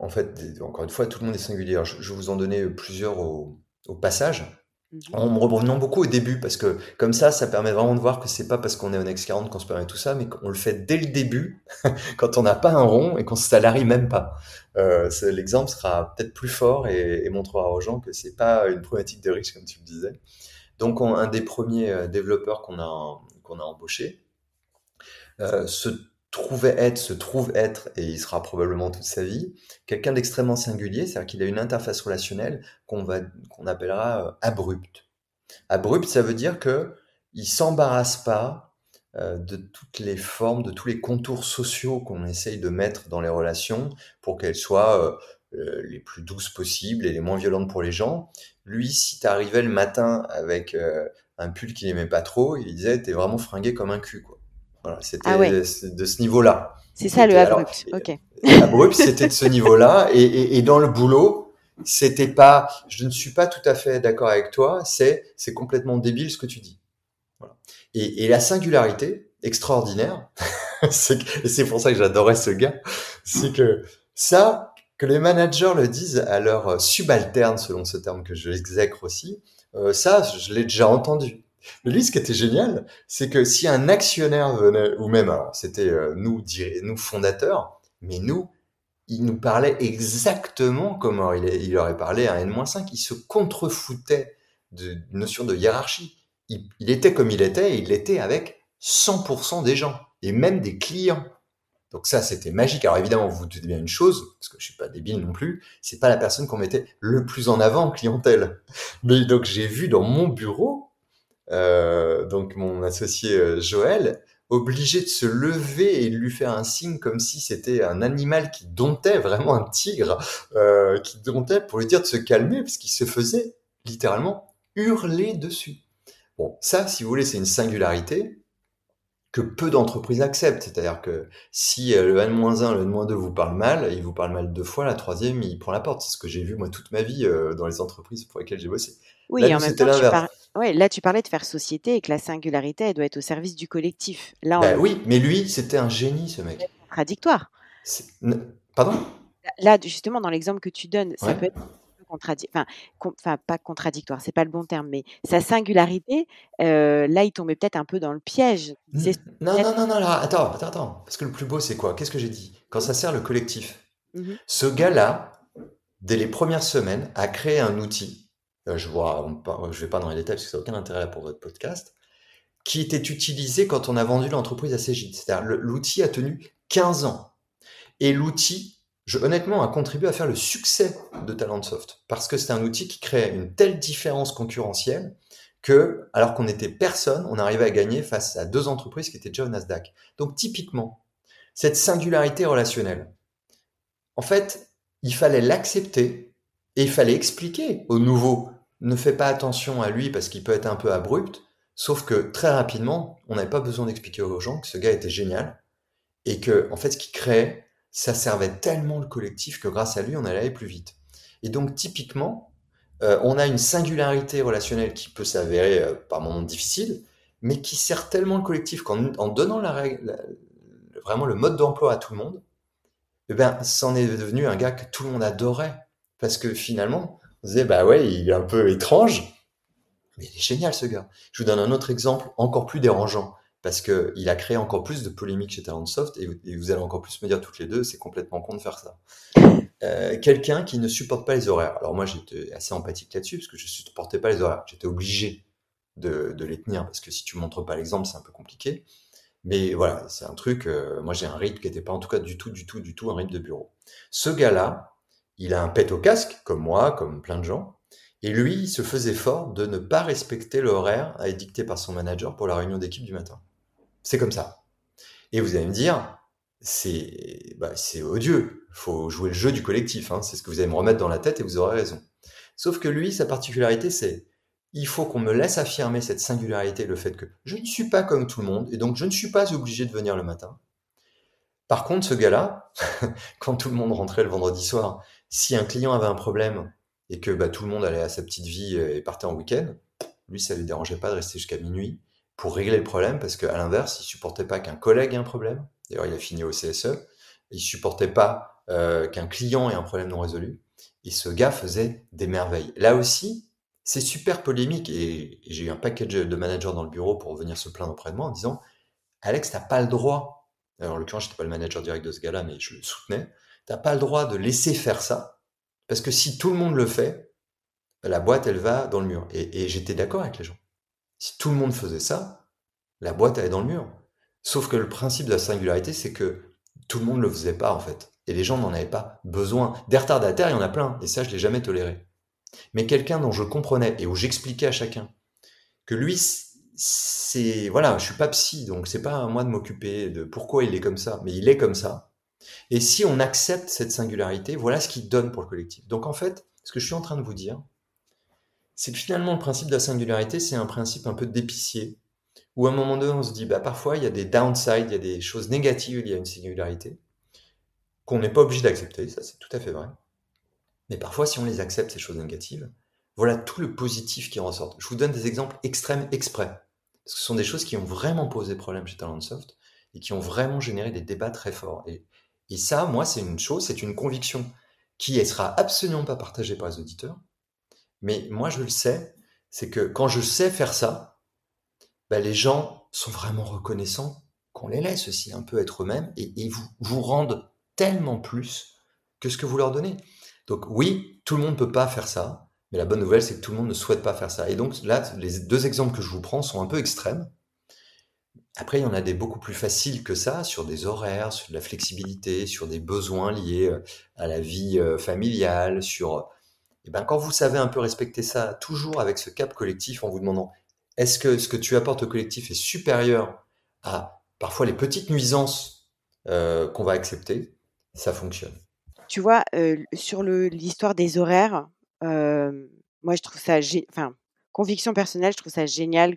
en fait, encore une fois, tout le monde est singulier. je, vais vous en donner plusieurs au, passage. Mhm. En me revenant beaucoup au début, parce que comme ça, ça permet vraiment de voir que c'est pas parce qu'on est en X40 qu'on se permet tout ça, mais qu'on le fait dès le début, *laughs* quand on n'a pas un rond et qu'on se salarie même pas. Euh, l'exemple sera peut-être plus fort et, montrera aux gens que c'est pas une problématique de riche, comme tu le disais. Donc, un des premiers euh, développeurs qu'on a, qu'on a embauché euh, se trouvait être, se trouve être, et il sera probablement toute sa vie, quelqu'un d'extrêmement singulier, c'est-à-dire qu'il a une interface relationnelle qu'on va, qu'on appellera euh, abrupte. Abrupte, ça veut dire que il s'embarrasse pas euh, de toutes les formes, de tous les contours sociaux qu'on essaye de mettre dans les relations pour qu'elles soient euh, les plus douces possibles et les moins violentes pour les gens. Lui, si t'arrivais le matin avec un pull qu'il aimait pas trop, il disait t'es vraiment fringué comme un cul, quoi. Voilà, c'était ah de ce niveau-là. C'est ça le abrupt. ok. Abrupt, c'était de ce niveau-là. *laughs* Et, et, et, dans le boulot, c'était pas. Je ne suis pas tout à fait d'accord avec toi. C'est c'est complètement débile ce que tu dis. Voilà. Et, et la singularité extraordinaire, *laughs* c'est et c'est pour ça que j'adorais ce gars, c'est que ça, que les managers le disent à leurs subalternes, selon ce terme que je exècre aussi, euh, ça, je l'ai déjà entendu. Mais lui, ce qui était génial, c'est que si un actionnaire venait, ou même, c'était euh, nous, nous fondateurs, mais nous, il nous parlait exactement comme il, aurait parlé à N-5. Il se contrefoutait de notion de hiérarchie. Il, était comme il était, et il l'était avec 100% des gens, et même des clients. Donc ça, c'était magique. Alors évidemment, vous vous doutez bien une chose, parce que je suis pas débile non plus, c'est pas la personne qu'on mettait le plus en avant en clientèle. Mais donc j'ai vu dans mon bureau euh, donc mon associé euh, Joël, obligé de se lever et de lui faire un signe comme si c'était un animal qui domptait, vraiment un tigre, euh, qui domptait pour lui dire de se calmer, parce qu'il se faisait littéralement hurler dessus. Bon, ça, si vous voulez, c'est une singularité que peu d'entreprises acceptent. C'est-à-dire que si le N-1, le N-2 vous parle mal, il vous parle mal deux fois, la troisième, il prend la porte. C'est ce que j'ai vu moi toute ma vie dans les entreprises pour lesquelles j'ai bossé. Oui, en même temps, tu là, tu parlais de faire société et que la singularité, elle doit être au service du collectif. Là, bah Oui, mais lui, c'était un génie, ce mec. Contradictoire. Pardon? Là, justement, dans l'exemple que tu donnes, ça peut être contradictoire, enfin, pas contradictoire, c'est pas le bon terme, mais sa singularité, là, il tombait peut-être un peu dans le piège. Non, non, non, non, attends, attends, attends, parce que le plus beau, c'est quoi? Qu'est-ce que j'ai dit? Quand ça sert le collectif. Mmh Ce gars-là, dès les premières semaines, a créé un outil. Je vois, je vais pas dans les détails parce que ça n'a aucun intérêt pour votre podcast qui était utilisé quand on a vendu l'entreprise à Cégide. C'est-à-dire l'outil a tenu 15 ans. Et l'outil, honnêtement, a contribué à faire le succès de Talentsoft. Parce que c'est un outil qui créait une telle différence concurrentielle que, alors qu'on n'était personne, on arrivait à gagner face à deux entreprises qui étaient déjà au Nasdaq. Donc typiquement, cette singularité relationnelle, en fait, il fallait l'accepter et il fallait expliquer au nouveau. Ne fais pas attention à lui parce qu'il peut être un peu abrupt, Sauf que très rapidement, on n'avait pas besoin d'expliquer aux gens que ce gars était génial et que, en fait, ce qu'il créait, ça servait tellement le collectif que grâce à lui, on allait aller plus vite. Et donc, typiquement, euh, on a une singularité relationnelle qui peut s'avérer euh, par moments difficile, mais qui sert tellement le collectif qu'en donnant la règle, vraiment le mode d'emploi à tout le monde, eh ben, c'en est devenu un gars que tout le monde adorait. Parce que finalement, on disait, bah ouais, il est un peu étrange, mais il est génial ce gars. Je vous donne un autre exemple encore plus dérangeant parce que il a créé encore plus de polémiques chez Talentsoft et, et vous allez encore plus me dire toutes les deux, c'est complètement con de faire ça. Euh, quelqu'un qui ne supporte pas les horaires. Alors moi j'étais assez empathique là-dessus parce que je ne supportais pas les horaires. J'étais obligé de, les tenir parce que si tu montres pas l'exemple c'est un peu compliqué. Mais voilà, c'est un truc. Euh, moi j'ai un rythme qui n'était pas en tout cas du tout, du tout, du tout un rythme de bureau. Ce gars-là, il a un pet au casque comme moi, comme plein de gens. Et lui, il se faisait fort de ne pas respecter l'horaire dicté par son manager pour la réunion d'équipe du matin. C'est comme ça. Et vous allez me dire, c'est bah, odieux. Il faut jouer le jeu du collectif. Hein. C'est ce que vous allez me remettre dans la tête et vous aurez raison. Sauf que lui, sa particularité, c'est il faut qu'on me laisse affirmer cette singularité, le fait que je ne suis pas comme tout le monde et donc je ne suis pas obligé de venir le matin. Par contre, ce gars-là, *laughs* quand tout le monde rentrait le vendredi soir, si un client avait un problème et que bah, tout le monde allait à sa petite vie euh, et partait en week-end, lui, ça lui dérangeait pas de rester jusqu'à minuit pour régler le problème, parce qu'à l'inverse, il supportait pas qu'un collègue ait un problème. D'ailleurs, il a fini au CSE. Il supportait pas euh, qu'un client ait un problème non résolu. Et ce gars faisait des merveilles. Là aussi, c'est super polémique. Et, j'ai eu un package de managers dans le bureau pour venir se plaindre auprès de moi en disant Alex, t'as pas le droit. Alors, en l'occurrence, j'étais pas le manager direct de ce gars-là, mais je le soutenais. T'as pas le droit de laisser faire ça parce que si tout le monde le fait, la boîte, elle va dans le mur. Et, j'étais d'accord avec les gens. Si tout le monde faisait ça, la boîte, est dans le mur. Sauf que le principe de la singularité, c'est que tout le monde ne le faisait pas, en fait. Et les gens n'en avaient pas besoin. Des retardataires, il y en a plein. Et ça, je l'ai jamais toléré. Mais quelqu'un dont je comprenais et où j'expliquais à chacun que lui, c'est, voilà, je suis pas psy, donc c'est pas à moi de m'occuper de pourquoi il est comme ça, mais il est comme ça. Et si on accepte cette singularité, voilà ce qu'il donne pour le collectif. Donc en fait, ce que je suis en train de vous dire, c'est que finalement le principe de la singularité, c'est un principe un peu d'épicier, où à un moment donné, on se dit, bah, parfois il y a des downsides, il y a des choses négatives y a une singularité, qu'on n'est pas obligé d'accepter, ça c'est tout à fait vrai. Mais parfois, si on les accepte, ces choses négatives, voilà tout le positif qui ressort. Je vous donne des exemples extrêmes exprès, parce que ce sont des choses qui ont vraiment posé problème chez Talentsoft et qui ont vraiment généré des débats très forts. Et ça, moi, c'est une chose, c'est une conviction qui ne sera absolument pas partagée par les auditeurs. Mais moi, je le sais, c'est que quand je sais faire ça, bah, les gens sont vraiment reconnaissants qu'on les laisse aussi un peu être eux-mêmes et, ils vous, vous rendent tellement plus que ce que vous leur donnez. Donc oui, tout le monde ne peut pas faire ça, mais la bonne nouvelle, c'est que tout le monde ne souhaite pas faire ça. Et donc là, les deux exemples que je vous prends sont un peu extrêmes, après, il y en a des beaucoup plus faciles que ça, sur des horaires, sur de la flexibilité, sur des besoins liés euh, à la vie euh, familiale, sur... Euh, eh ben, quand vous savez un peu respecter ça, toujours avec ce cap collectif, en vous demandant est-ce que ce que tu apportes au collectif est supérieur à parfois les petites nuisances qu'on va accepter, ça fonctionne. Tu vois, sur l'histoire des horaires, moi je trouve ça, enfin, conviction personnelle, je trouve ça génial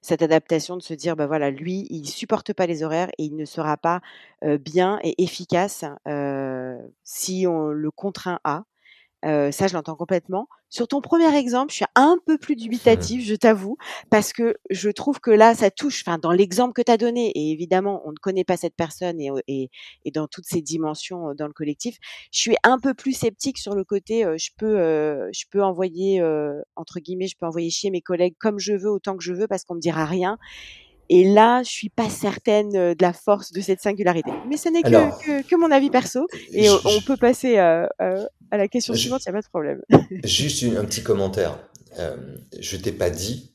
cette adaptation de se dire, bah voilà, lui, il supporte pas les horaires et il ne sera pas bien et efficace si on le contraint à. Euh, ça, je l'entends complètement. Sur ton premier exemple, je suis un peu plus dubitative, je t'avoue, parce que je trouve que là, ça touche, enfin, dans l'exemple que tu as donné, et évidemment, on ne connaît pas cette personne et, et, et, dans toutes ses dimensions euh, dans le collectif, je suis un peu plus sceptique sur le côté, euh, je peux, euh, je peux envoyer, euh, entre guillemets, je peux envoyer chier mes collègues comme je veux, autant que je veux, parce qu'on me dira rien. Et là, je suis pas certaine de la force de cette singularité. Mais ce n'est que, que, que, mon avis perso. Et je, on peut passer à, à, à la question je, suivante, il n'y a pas de problème. *laughs* juste une, un petit commentaire. Euh, je t'ai pas dit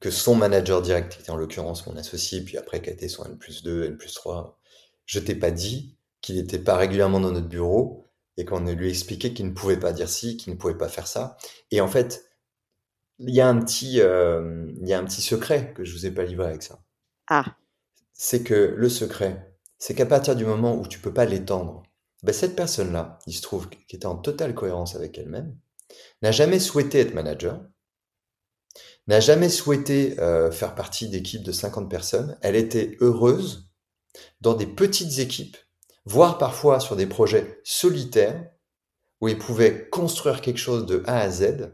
que son manager direct, qui était en l'occurrence mon associé, puis après qui a été son N plus 2, N plus 3, je t'ai pas dit qu'il n'était pas régulièrement dans notre bureau et qu'on lui expliquait qu'il ne pouvait pas dire ci, qu'il ne pouvait pas faire ça. Et en fait, il y a un petit, euh, il y a un petit secret que je vous ai pas livré avec ça. Ah. C'est que le secret, c'est qu'à partir du moment où tu peux pas l'étendre, ben cette personne-là, il se trouve qui était en totale cohérence avec elle-même, n'a jamais souhaité être manager, n'a jamais souhaité euh, faire partie d'équipes de 50 personnes. Elle était heureuse dans des petites équipes, voire parfois sur des projets solitaires, où elle pouvait construire quelque chose de A à Z.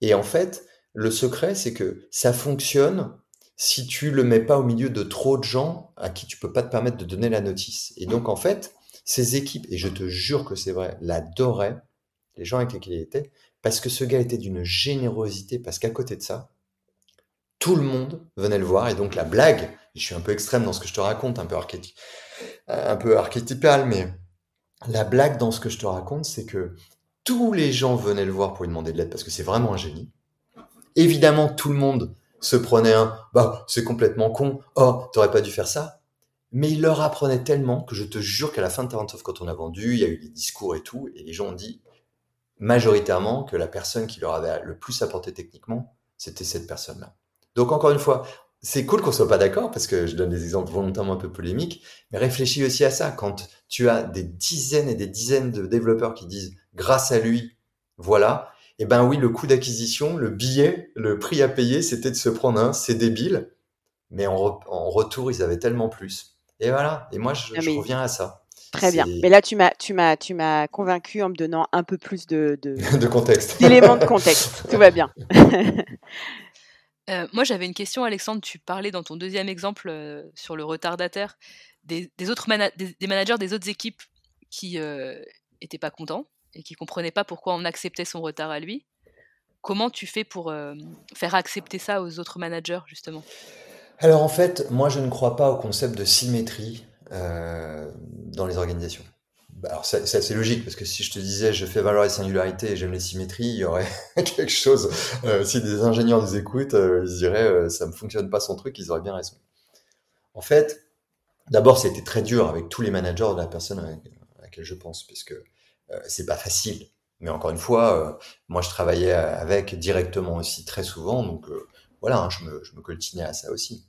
Et en fait, le secret, c'est que ça fonctionne si tu le mets pas au milieu de trop de gens à qui tu peux pas te permettre de donner la notice. Et donc, en fait, ces équipes, et je te jure que c'est vrai, l'adoraient, les gens avec lesquels il était, parce que ce gars était d'une générosité, parce qu'à côté de ça, tout le monde venait le voir, et donc la blague, je suis un peu extrême dans ce que je te raconte, un peu, archéty un peu archétypal, mais la blague dans ce que je te raconte, c'est que tous les gens venaient le voir pour lui demander de l'aide, parce que c'est vraiment un génie. Évidemment, tout le monde se prenait un bah c'est complètement con oh t'aurais pas dû faire ça. Mais il leur apprenait tellement que je te jure qu'à la fin de Talent quand on a vendu il y a eu des discours et tout et les gens ont dit majoritairement que la personne qui leur avait le plus apporté techniquement c'était cette personne là donc encore une fois c'est cool qu'on soit pas d'accord parce que je donne des exemples volontairement un peu polémiques mais réfléchis aussi à ça. Quand tu as des dizaines et des dizaines de développeurs qui disent grâce à lui voilà eh ben oui, le coût d'acquisition, le billet, le prix à payer, c'était de se prendre un, c'est débile, mais en, re en, retour, ils avaient tellement plus. Et voilà. Et moi, je, ah, je reviens à ça. Très bien. Mais là, tu m'as, tu m'as, tu m'as convaincu en me donnant un peu plus de, de, *laughs* de contexte, d'éléments de contexte. *laughs* Tout va bien. euh, moi, j'avais une question, Alexandre. Tu parlais dans ton deuxième exemple euh, sur le retardataire des, des autres mana des, des, managers des autres équipes qui euh, étaient pas contents et qui comprenait pas pourquoi on acceptait son retard à lui. Comment tu fais pour euh, faire accepter ça aux autres managers, justement? Alors en fait, moi je ne crois pas au concept de symétrie euh, dans les organisations. Bah, alors c'est assez logique, parce que si je te disais je fais valoir les singularités et j'aime les symétries, il y aurait *laughs* quelque chose, euh, si des ingénieurs nous écoutent, ils diraient ça ne fonctionne pas son truc, ils auraient bien raison. En fait, d'abord c'était très dur avec tous les managers de la personne à, laquelle je pense, puisque c'est pas facile. Mais encore une fois, euh, moi je travaillais avec directement aussi très souvent, donc euh, voilà, hein, je, me, je coltinais à ça aussi.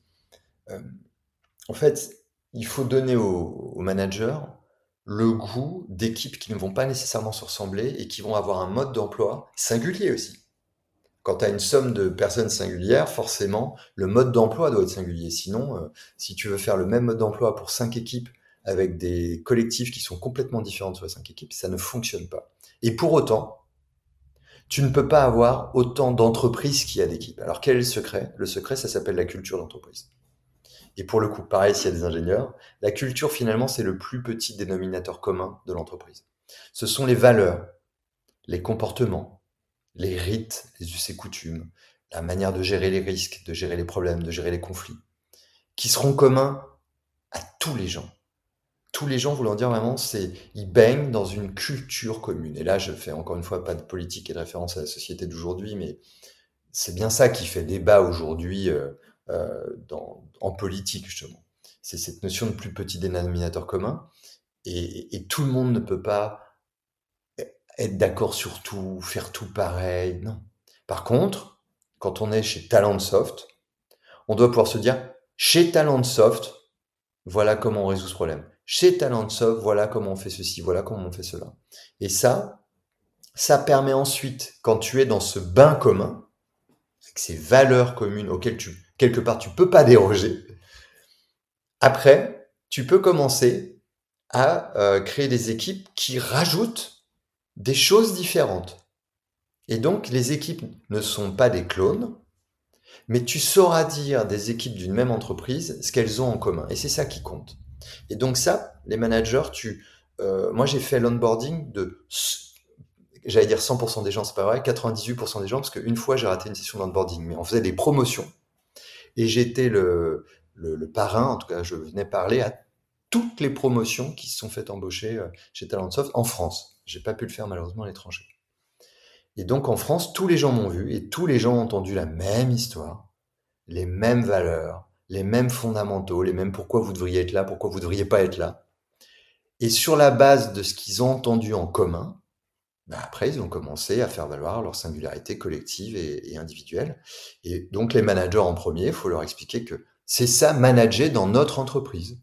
en fait, il faut donner aux, managers le goût d'équipes qui ne vont pas nécessairement se ressembler et qui vont avoir un mode d'emploi singulier aussi. Quand tu as une somme de personnes singulières, forcément, le mode d'emploi doit être singulier. Sinon, euh, si tu veux faire le même mode d'emploi pour cinq équipes avec des collectifs qui sont complètement différents sur les cinq équipes, ça ne fonctionne pas. Et pour autant, tu ne peux pas avoir autant d'entreprises qu'il y a d'équipes. Alors quel est le secret? Le secret, ça s'appelle la culture d'entreprise. Et pour le coup, pareil s'il y a des ingénieurs, la culture finalement, c'est le plus petit dénominateur commun de l'entreprise. Ce sont les valeurs, les comportements, les rites, les us et coutumes, la manière de gérer les risques, de gérer les problèmes, de gérer les conflits, qui seront communs à tous les gens tous les gens voulant dire vraiment, c'est ils baignent dans une culture commune. Et là, je fais encore une fois pas de politique et de référence à la société d'aujourd'hui, mais c'est bien ça qui fait débat aujourd'hui euh, euh, en politique justement. C'est cette notion de plus petit dénominateur commun, et, tout le monde ne peut pas être d'accord sur tout, faire tout pareil. Non. Par contre, quand on est chez Talentsoft, on doit pouvoir se dire chez Talentsoft, voilà comment on résout ce problème chez Talentsoft, voilà comment on fait ceci, voilà comment on fait cela. Et ça, ça permet ensuite, quand tu es dans ce bain commun, avec ces valeurs communes auxquelles tu, quelque part, tu peux pas déroger, après, tu peux commencer à euh, créer des équipes qui rajoutent des choses différentes. Et donc, les équipes ne sont pas des clones, mais tu sauras dire des équipes d'une même entreprise ce qu'elles ont en commun. Et c'est ça qui compte. Et donc ça, les managers, tu, euh, moi j'ai fait l'onboarding de, j'allais dire 100% des gens, c'est pas vrai, 98% des gens, parce qu'une fois j'ai raté une session d'onboarding, mais on faisait des promotions. Et j'étais le, le, le, parrain, en tout cas je venais parler à toutes les promotions qui se sont faites embaucher euh, chez Talentsoft en France. J'ai pas pu le faire malheureusement à l'étranger. Et donc en France, tous les gens m'ont vu et tous les gens ont entendu la même histoire, les mêmes valeurs, les mêmes fondamentaux, les mêmes pourquoi vous devriez être là, pourquoi vous devriez pas être là. Et sur la base de ce qu'ils ont entendu en commun, bah après, ils ont commencé à faire valoir leur singularité collective et individuelle. Et donc, les managers en premier, il faut leur expliquer que c'est ça, manager dans notre entreprise.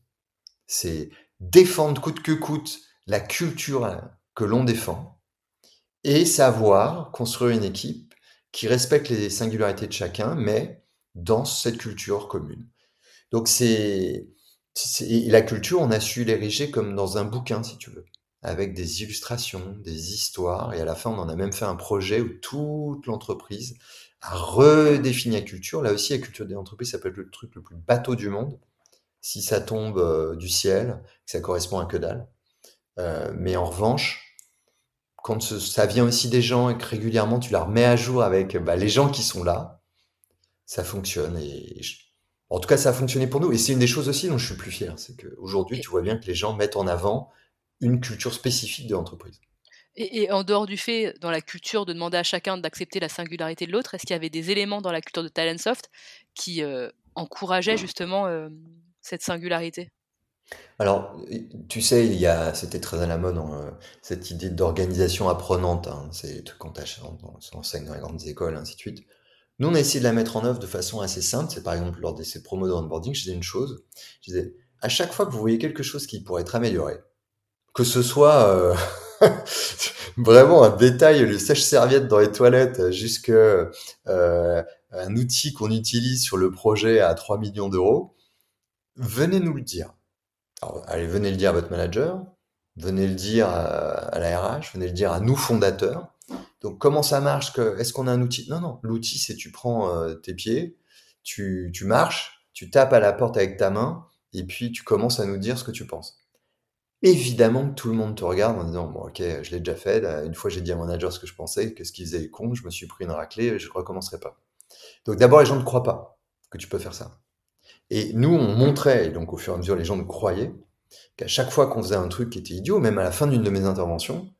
C'est défendre coûte que coûte la culture que l'on défend et savoir construire une équipe qui respecte les singularités de chacun, mais dans cette culture commune. Donc c'est la culture, on a su l'ériger comme dans un bouquin, si tu veux, avec des illustrations, des histoires, et à la fin, on en a même fait un projet où toute l'entreprise a redéfini la culture. Là aussi, la culture des entreprises, ça peut être le truc le plus bateau du monde. Si ça tombe euh, du ciel, ça correspond à que dalle. Euh, mais en revanche, quand ça vient aussi des gens et que régulièrement tu la remets à jour avec bah, les gens qui sont là, ça fonctionne. Et en tout cas, ça a fonctionné pour nous. Et c'est une des choses aussi dont je suis plus fier. C'est qu'aujourd'hui, tu vois bien que les gens mettent en avant une culture spécifique de l'entreprise. Et, en dehors du fait, dans la culture, de demander à chacun d'accepter la singularité de l'autre, est-ce qu'il y avait des éléments dans la culture de Talentsoft qui euh, encourageaient justement euh, cette singularité? Alors, tu sais, il y a, c'était très à la mode, euh, cette idée d'organisation apprenante. Hein, c'est quand on enseigne dans les grandes écoles, ainsi de suite. Nous, on a essayé de la mettre en œuvre de façon assez simple. C'est par exemple lors de ces promos de onboarding, je disais une chose. Je disais, à chaque fois que vous voyez quelque chose qui pourrait être amélioré, que ce soit euh, *laughs* vraiment un détail, le sèche-serviette dans les toilettes, jusque euh, un outil qu'on utilise sur le projet à 3 millions d'euros, venez nous le dire. Alors, allez, venez le dire à votre manager, venez le dire à, à la RH, venez le dire à nous fondateurs. Donc comment ça marche Est-ce qu'on a un outil? Non, non. L'outil, c'est tu prends euh, tes pieds, tu, tu marches, tu tapes à la porte avec ta main, et puis tu commences à nous dire ce que tu penses. Évidemment que tout le monde te regarde en disant bon ok je l'ai déjà fait une fois j'ai dit à mon manager ce que je pensais que ce qu'il faisait est con je me suis pris une raclée je ne recommencerai pas donc d'abord les gens ne croient pas que tu peux faire ça et nous on montrait et donc au fur et à mesure les gens nous croyaient qu'à chaque fois qu'on faisait un truc qui était idiot même à la fin d'une de mes interventions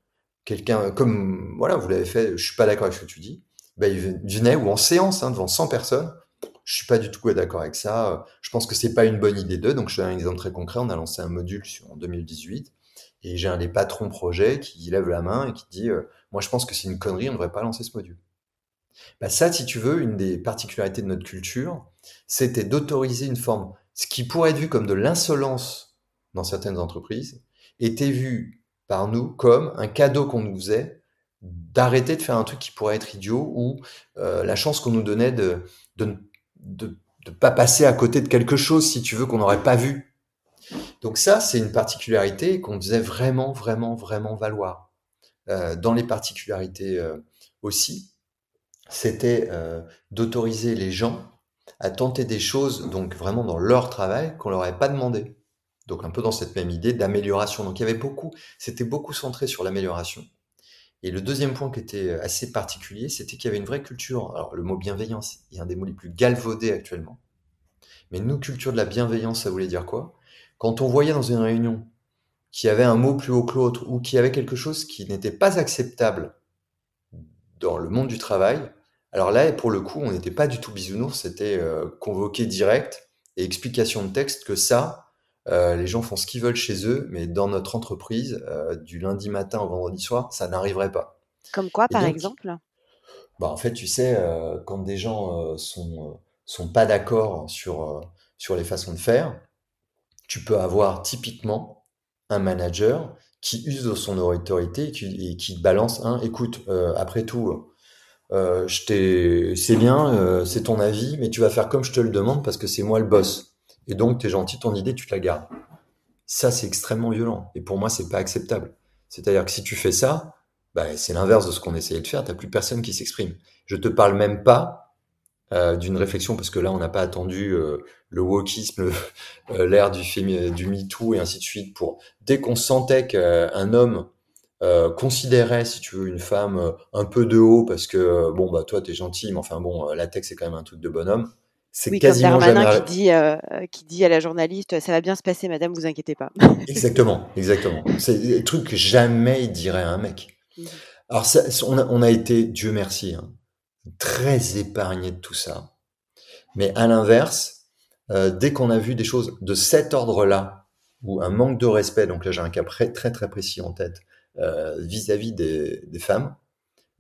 quelqu'un comme voilà, vous l'avez fait, je suis pas d'accord avec ce que tu dis, ben, il venait ou en séance hein, devant 100 personnes, je suis pas du tout d'accord avec ça, je pense que c'est pas une bonne idée d'eux. Donc je donne un exemple très concret, on a lancé un module en 2018 et j'ai un des patrons projet qui lève la main et qui dit euh, moi je pense que c'est une connerie, on ne devrait pas lancer ce module. Ben, ça, si tu veux, une des particularités de notre culture, c'était d'autoriser une forme, ce qui pourrait être vu comme de l'insolence dans certaines entreprises, était vu par nous comme un cadeau qu'on nous faisait d'arrêter de faire un truc qui pourrait être idiot ou euh, la chance qu'on nous donnait de de, de de pas passer à côté de quelque chose si tu veux qu'on n'aurait pas vu. Donc ça, c'est une particularité qu'on disait vraiment, vraiment, vraiment valoir. Euh, dans les particularités euh, aussi, c'était d'autoriser les gens à tenter des choses, donc vraiment dans leur travail, qu'on leur avait pas demandé. Donc un peu dans cette même idée d'amélioration. Donc il y avait beaucoup, c'était beaucoup centré sur l'amélioration. Et le deuxième point qui était assez particulier, c'était qu'il y avait une vraie culture. Alors le mot bienveillance est un des mots les plus galvaudés actuellement. Mais nous, culture de la bienveillance, ça voulait dire quoi? Quand on voyait dans une réunion qu'il y avait un mot plus haut que l'autre ou qu'il y avait quelque chose qui n'était pas acceptable dans le monde du travail, alors là, pour le coup, on n'était pas du tout bisounours, c'était euh, convoqué direct et explication de texte que ça, euh, les gens font ce qu'ils veulent chez eux, mais dans notre entreprise, euh, du lundi matin au vendredi soir, ça n'arriverait pas. Comme quoi, par exemple? bah, En fait, tu sais, euh, quand des gens sont, sont pas d'accord sur, sur les façons de faire, tu peux avoir typiquement un manager qui use de son autorité et qui, et qui balance un écoute, après tout, c'est bien, c'est ton avis, mais tu vas faire comme je te le demande parce que c'est moi le boss. Et donc, tu es gentil, ton idée, tu te la gardes. Ça, c'est extrêmement violent. Et pour moi, c'est pas acceptable. C'est-à-dire que si tu fais ça, bah, c'est l'inverse de ce qu'on essayait de faire. T'as plus personne qui s'exprime. Je te parle même pas euh, d'une réflexion parce que là, on n'a pas attendu euh, le wokisme, *laughs* euh, l'ère du, du MeToo et ainsi de suite pour dès qu'on sentait qu'un homme considérait, si tu veux, une femme un peu de haut parce que bon bah toi t'es gentil, mais enfin bon, la tech c'est quand même un truc de bonhomme. C'est oui, quasiment comme jamais... qui dit, qui dit à la journaliste, ça va bien se passer, madame, vous inquiétez pas. *laughs* exactement, exactement. C'est des trucs que jamais il dirait à un mec. Mmh. Alors, ça, on, a, on, a, été, Dieu merci, hein, très épargné de tout ça. Mais à l'inverse, euh, dès qu'on a vu des choses de cet ordre-là, ou un manque de respect, donc là j'ai un cas très très, très précis en tête, euh, vis-à-vis des, des, femmes,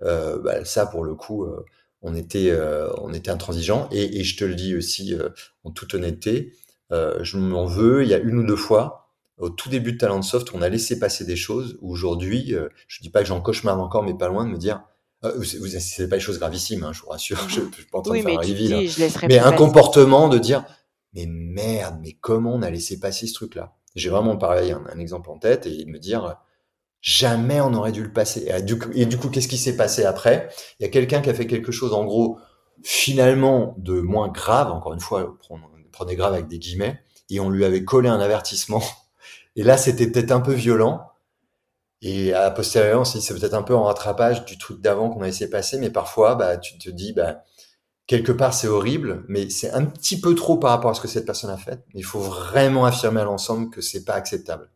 euh, bah, ça pour le coup, euh, on était, euh, on était intransigeant. Et, et, je te le dis aussi en toute honnêteté, je m'en veux. Il y a une ou deux fois, au tout début de Talentsoft, on a laissé passer des choses. Aujourd'hui, euh, je dis pas que j'en cauchemar encore, mais pas loin de me dire, euh, vous, c'est pas des choses gravissimes, hein, je vous rassure. Je, je suis pas en train de faire un mais un comportement de dire, mais merde, mais comment on a laissé passer ce truc-là? J'ai vraiment pareil un, un, exemple en tête et de me dire, jamais on aurait dû le passer. Et du coup, qu'est-ce qui s'est passé après? Il y a quelqu'un qui a fait quelque chose, en gros, finalement de moins grave. Encore une fois, prenez grave avec des guillemets. Et on lui avait collé un avertissement et là, c'était peut-être un peu violent. Et à posteriori, c'est peut-être un peu en rattrapage du truc d'avant qu'on a de passer, mais parfois, bah, tu te dis, bah, quelque part, c'est horrible, mais c'est un petit peu trop par rapport à ce que cette personne a fait. Il faut vraiment affirmer à l'ensemble que c'est pas acceptable.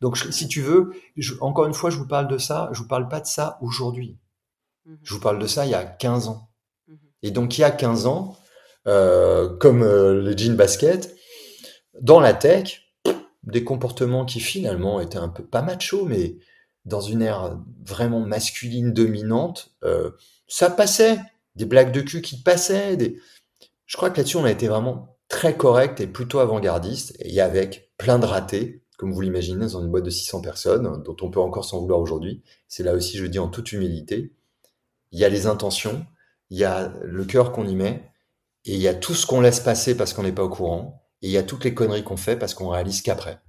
Donc, si tu veux, encore une fois, je vous parle de ça, je vous parle pas de ça aujourd'hui. Mmh je vous parle de ça il y a 15 ans. Mmh Et donc, il y a 15 ans, euh, comme euh, le jean basket, dans la tech, des comportements qui finalement étaient un peu pas macho, mais dans une ère vraiment masculine dominante, euh, ça passait. Des blagues de cul qui passaient. Des... Je crois que là-dessus, on a été vraiment très correct et plutôt avant-gardiste, et avec plein de ratés, comme vous l'imaginez, dans une boîte de 600 personnes, dont on peut encore s'en vouloir aujourd'hui. C'est là aussi, je dis en toute humilité, il y a les intentions, il y a le cœur qu'on y met, et il y a tout ce qu'on laisse passer parce qu'on n'est pas au courant, et il y a toutes les conneries qu'on fait parce qu'on réalise qu'après.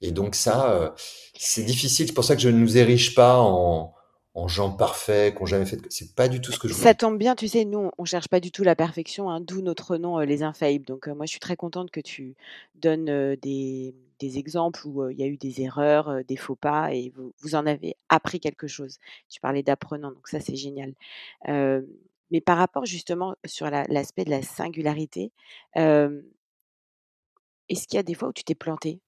Et donc ça, euh, c'est difficile. C'est pour ça que je ne nous érige pas en, en gens parfaits, qui n'ont jamais fait. C'est pas du tout ce que je veux. Ça tombe bien, tu sais, nous, on cherche pas du tout la perfection, hein, d'où notre nom, euh, les infaillibles. Donc, euh, moi, je suis très contente que tu donnes des, des, exemples où il y a eu des erreurs, des faux pas, et vous, vous, en avez appris quelque chose. Tu parlais d'apprenant, donc ça, c'est génial. mais par rapport justement sur l'aspect de la singularité, est-ce qu'il y a des fois où tu t'es planté?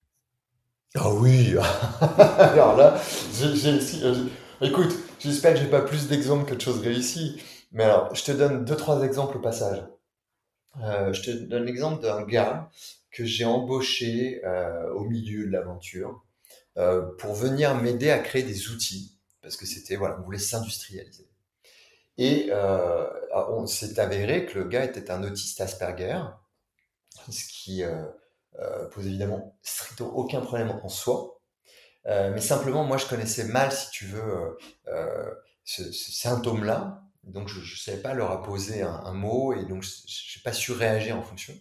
Ah oui *laughs* Alors là, euh, écoute, j'espère que j'ai pas plus d'exemples que de choses réussies. Mais alors, je te donne deux, trois exemples au passage. Je te donne l'exemple d'un gars que j'ai embauché euh, au milieu de l'aventure pour venir m'aider à créer des outils. Parce que c'était, voilà, on voulait s'industrialiser. Et on s'est avéré que le gars était un autiste Asperger, ce qui euh, pose évidemment strictement aucun problème en soi. Euh, mais simplement, moi, je connaissais mal, si tu veux, euh, ce, symptôme-là. Donc, je ne savais pas leur apposer un mot et donc je n'ai pas su réagir en fonction.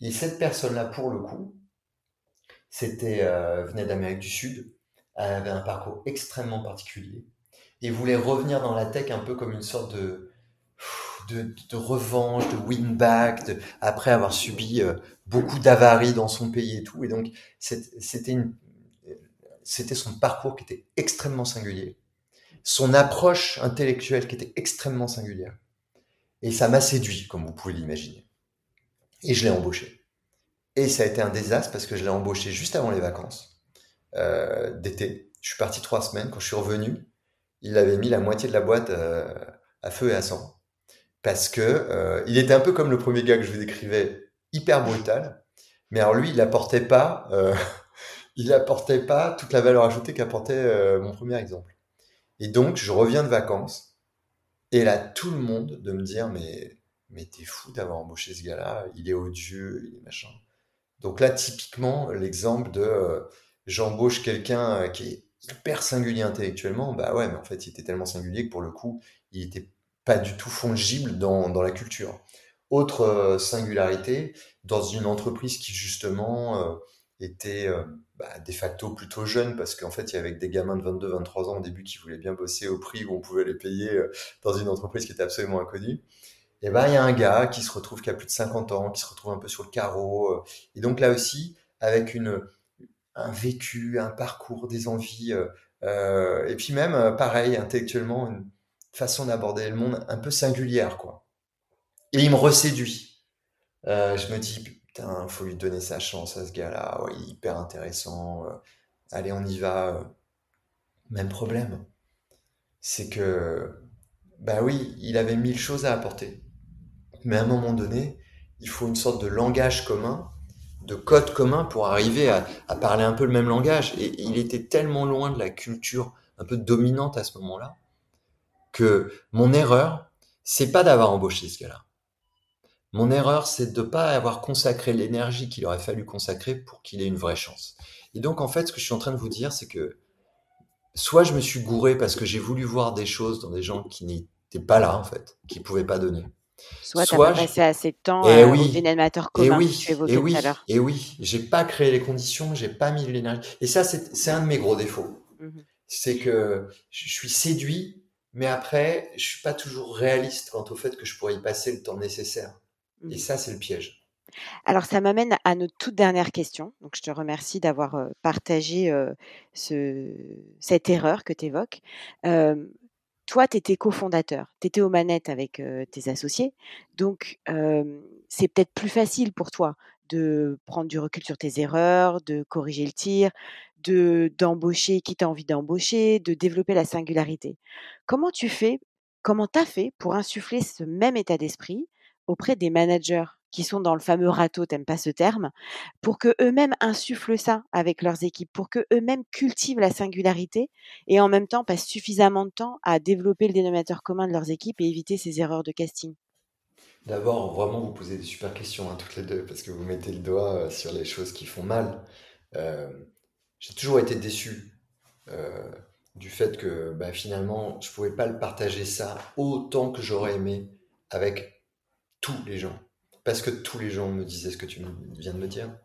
Et cette personne-là, pour le coup, c'était venait d'Amérique du Sud. Elle avait un parcours extrêmement particulier et voulait revenir dans la tech un peu comme une sorte de de, de revanche, de win back, après avoir subi euh, beaucoup d'avaries dans son pays et tout. Et donc, c'était c'était son parcours qui était extrêmement singulier, son approche intellectuelle qui était extrêmement singulière. Et ça m'a séduit, comme vous pouvez l'imaginer. Et je l'ai embauché. Et ça a été un désastre parce que je l'ai embauché juste avant les vacances euh, d'été. Je suis parti trois semaines. Quand je suis revenu, il avait mis la moitié de la boîte euh, à feu et à sang parce que euh, il était un peu comme le premier gars que je vous décrivais, hyper brutal. Mais alors lui, il apportait pas, *laughs* il apportait pas toute la valeur ajoutée qu'apportait mon premier exemple. Et donc, je reviens de vacances et là, tout le monde de me dire mais mais t'es fou d'avoir embauché ce gars-là, il est odieux, il est machin. Donc là, typiquement, l'exemple de j'embauche quelqu'un qui est hyper singulier intellectuellement, bah ouais, mais en fait, il était tellement singulier que pour le coup, il était pas du tout fongible dans, dans la culture. Autre euh, singularité, dans une entreprise qui justement euh, étaient bah, de facto plutôt jeunes parce qu'en fait, il y avait des gamins de 22, 23 ans au début qui voulaient bien bosser au prix où on pouvait les payer dans une entreprise qui était absolument inconnue. Et ben, il y a un gars qui se retrouve qui a plus de 50 ans, qui se retrouve un peu sur le carreau. et donc là aussi, avec une, un vécu, un parcours, des envies, et puis même, pareil, intellectuellement, une façon d'aborder le monde un peu singulière, quoi. Et il me reséduit. Euh, je me dis, putain, faut lui donner sa chance à ce gars-là. Ouais, hyper intéressant. Euh, allez, on y va. Même problème. C'est que, bah oui, il avait mille choses à apporter. Mais à un moment donné, il faut une sorte de langage commun, de code commun pour arriver à, parler un peu le même langage. Et il était tellement loin de la culture un peu dominante à ce moment-là que mon erreur, c'est pas d'avoir embauché ce gars-là. Mon erreur, c'est de ne pas avoir consacré l'énergie qu'il aurait fallu consacrer pour qu'il ait une vraie chance. Et donc, en fait, ce que je suis en train de vous dire, c'est que soit je me suis gouré parce que j'ai voulu voir des choses dans des gens qui n'étaient pas là, en fait, qui ne pouvaient pas donner. Soit tu as pas passé assez de temps et euh, oui, commun oui, tu évoquais et oui, tout à l'heure. Et oui, j'ai pas créé les conditions, j'ai pas mis l'énergie. Et ça, c'est un de mes gros défauts. Mmh c'est que je suis séduit, mais après, je suis pas toujours réaliste quant au fait que je pourrais y passer le temps nécessaire. Et mmh. ça, c'est le piège. Alors, ça m'amène à notre toute dernière question. Donc, je te remercie d'avoir partagé ce, cette erreur que tu évoques. Toi, tu étais cofondateur, tu étais aux manettes avec tes associés. Donc, c'est peut-être plus facile pour toi de prendre du recul sur tes erreurs, de corriger le tir, de d'embaucher qui t'a envie d'embaucher, de développer la singularité. Comment tu fais, comment tu as fait pour insuffler ce même état d'esprit auprès des managers? Qui sont dans le fameux râteau, t'aimes pas ce terme, pour que eux-mêmes insufflent ça avec leurs équipes, pour que eux-mêmes cultivent la singularité et en même temps passent suffisamment de temps à développer le dénominateur commun de leurs équipes et éviter ces erreurs de casting. D'abord, vraiment, vous posez des super questions, hein, toutes les deux, parce que vous mettez le doigt euh, sur les choses qui font mal. Euh, j'ai toujours été déçu euh, du fait que bah, finalement, je pouvais pas le partager ça autant que j'aurais aimé avec tous les gens. Parce que tous les gens me disaient ce que tu viens de me dire.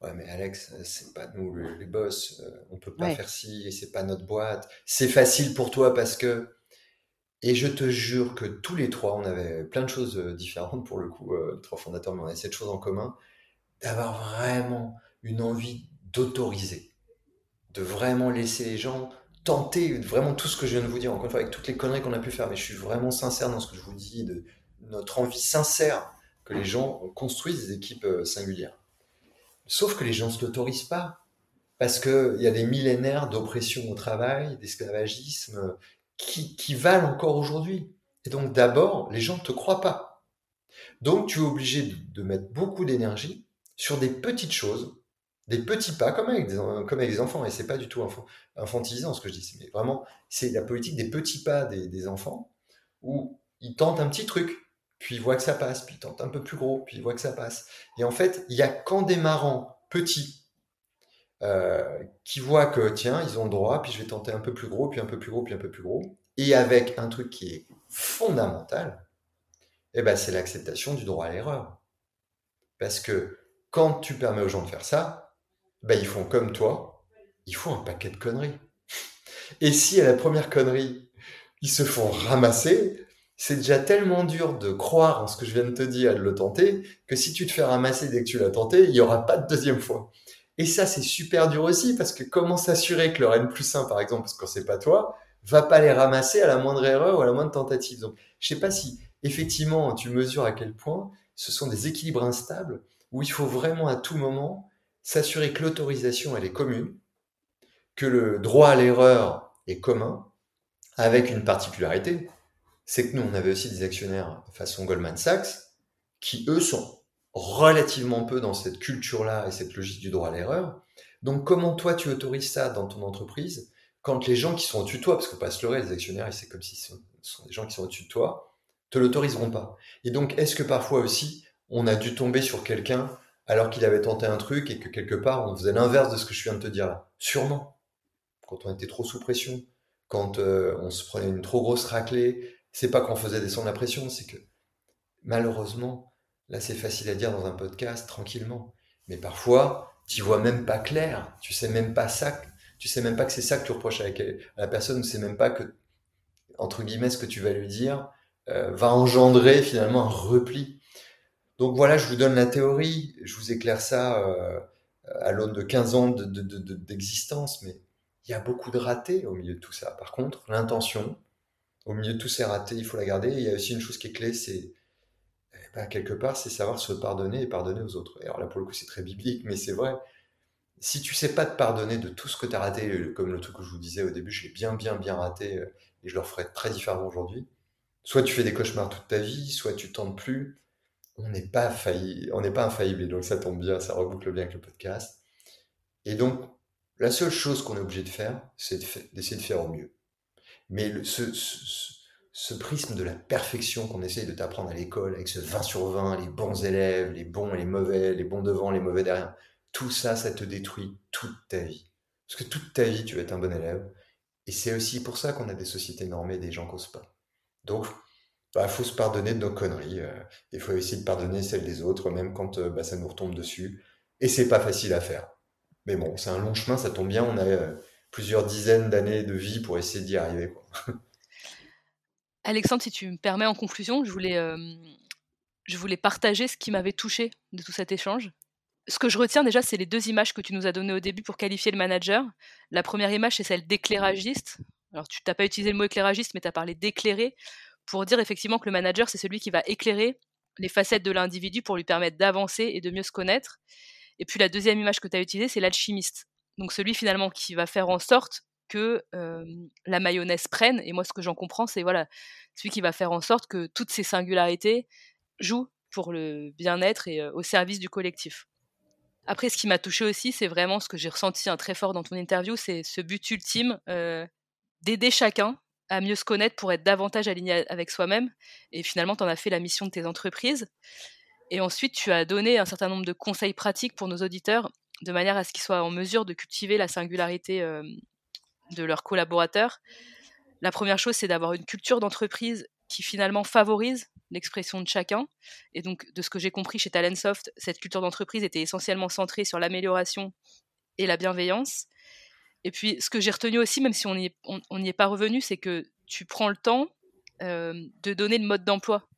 Ouais, mais Alex, c'est pas nous les, boss, euh, on peut pas faire ci, c'est pas notre boîte. C'est facile pour toi parce que. Et je te jure que tous les trois, on avait plein de choses euh, différentes pour le coup, euh, trois fondateurs, mais on avait cette chose en commun, d'avoir vraiment une envie d'autoriser, de vraiment laisser les gens tenter vraiment tout ce que je viens de vous dire, encore une fois, avec toutes les conneries qu'on a pu faire, mais je suis vraiment sincère dans ce que je vous dis, de, notre envie sincère que les gens construisent des équipes euh, singulières. Sauf que les gens ne se l'autorisent pas. Parce qu'il y a des millénaires d'oppression au travail, d'esclavagisme, euh, qui, valent encore aujourd'hui. Et donc d'abord, les gens ne te croient pas. Donc tu es obligé de, mettre beaucoup d'énergie sur des petites choses, des petits pas, comme avec des, des enfants. Et c'est pas du tout infantilisant ce que je dis. Mais vraiment, c'est la politique des petits pas des, des enfants, où ils tentent un petit truc puis il voit que ça passe, puis il tente un peu plus gros, puis il voit que ça passe. Et en fait, il y a qu'en démarrant petit, euh, qui voient que tiens, ils ont le droit, puis je vais tenter un peu plus gros, puis un peu plus gros, puis un peu plus gros, et avec un truc qui est fondamental, eh ben, c'est l'acceptation du droit à l'erreur. Parce que quand tu permets aux gens de faire ça, ben, ils font comme toi, ils font un paquet de conneries. Et si à la première connerie, ils se font ramasser, c'est déjà tellement dur de croire en ce que je viens de te dire de le tenter, que si tu te fais ramasser dès que tu l'as tenté, il n'y aura pas de deuxième fois. Et ça, c'est super dur aussi, parce que comment s'assurer que le N plus 1, par exemple, parce que c'est pas toi, va pas les ramasser à la moindre erreur ou à la moindre tentative. Donc, je sais pas si, effectivement, tu mesures à quel point ce sont des équilibres instables, où il faut vraiment à tout moment s'assurer que l'autorisation, elle est commune, que le droit à l'erreur est commun, avec une particularité, c'est que nous, on avait aussi des actionnaires façon Goldman Sachs, qui eux sont relativement peu dans cette culture-là et cette logique du droit à l'erreur. Donc comment toi tu autorises ça dans ton entreprise quand les gens qui sont au-dessus de toi, parce qu'on pas se leurrer, les actionnaires, c'est comme si ce sont des gens qui sont au-dessus de toi, te l'autoriseront pas. Et donc est-ce que parfois aussi on a dû tomber sur quelqu'un alors qu'il avait tenté un truc et que quelque part on faisait l'inverse de ce que je viens de te dire là? Sûrement. Quand on était trop sous pression, quand euh, on se prenait une trop grosse raclée, c'est pas qu'on faisait descendre la pression, c'est que malheureusement, là c'est facile à dire dans un podcast tranquillement, mais parfois tu vois même pas clair, tu sais même pas ça, tu sais même pas que c'est ça que tu reproches à la, personne, tu sais même pas que, entre guillemets, ce que tu vas lui dire euh, va engendrer finalement un repli. Donc voilà, je vous donne la théorie, je vous éclaire ça euh, à l'aune de 15 ans d'existence, mais il y a beaucoup de ratés au milieu de tout ça. Par contre, l'intention, au milieu de tous ces ratés, il faut la garder. il y a aussi une chose qui est clé, c'est bah, quelque part, c'est savoir se pardonner et pardonner aux autres. Et alors là, pour le coup, c'est très biblique, mais c'est vrai. Si tu sais pas te pardonner de tout ce que tu as raté, comme le truc que je vous disais au début, je l'ai bien, bien, bien raté, euh, et je le referai très différemment aujourd'hui. Soit tu fais des cauchemars toute ta vie, soit tu tentes plus. On n'est pas failli, on n'est pas infaillible, donc ça tombe bien, ça reboucle bien avec le podcast. Et donc, la seule chose qu'on est obligé de faire, c'est d'essayer de, faire au mieux. Mais ce prisme de la perfection qu'on essaye de t'apprendre à l'école, avec ce 20 sur 20, les bons élèves, les bons et les mauvais, les bons devant, les mauvais derrière, tout ça, ça te détruit toute ta vie. Parce que toute ta vie, tu vas être un bon élève. Et c'est aussi pour ça qu'on a des sociétés normées, des gens qui pas. Donc, il bah, faut se pardonner de nos conneries. Euh, il faut essayer de pardonner celles des autres, même quand euh, bah, ça nous retombe dessus. Et c'est pas facile à faire. Mais bon, c'est un long chemin, ça tombe bien. On a euh, plusieurs dizaines d'années de vie pour essayer d'y arriver. *laughs* Alexandre, si tu me permets en conclusion, je voulais, je voulais partager ce qui m'avait touché de tout cet échange. Ce que je retiens déjà, c'est les deux images que tu nous as données au début pour qualifier le manager. La première image, c'est celle d'éclairagiste. Alors, tu n'as pas utilisé le mot éclairagiste, mais tu as parlé d'éclairer pour dire effectivement que le manager, c'est celui qui va éclairer les facettes de l'individu pour lui permettre d'avancer et de mieux se connaître. Et puis la deuxième image que tu as utilisée, c'est l'alchimiste. Donc celui finalement qui va faire en sorte que la mayonnaise prenne. Et moi, ce que j'en comprends, c'est voilà, celui qui va faire en sorte que toutes ces singularités jouent pour le bien-être et au service du collectif. Après, ce qui m'a touché aussi, c'est vraiment ce que j'ai ressenti un très fort dans ton interview, c'est ce but ultime d'aider chacun à mieux se connaître pour être davantage aligné avec soi-même. Et finalement, tu en as fait la mission de tes entreprises. Et ensuite, tu as donné un certain nombre de conseils pratiques pour nos auditeurs, de manière à ce qu'ils soient en mesure de cultiver la singularité de leurs collaborateurs. La première chose, c'est d'avoir une culture d'entreprise qui finalement favorise l'expression de chacun. Et donc, de ce que j'ai compris chez Talentsoft, cette culture d'entreprise était essentiellement centrée sur l'amélioration et la bienveillance. Et puis, ce que j'ai retenu aussi, même si on n'y est, pas revenu, c'est que tu prends le temps de donner le mode d'emploi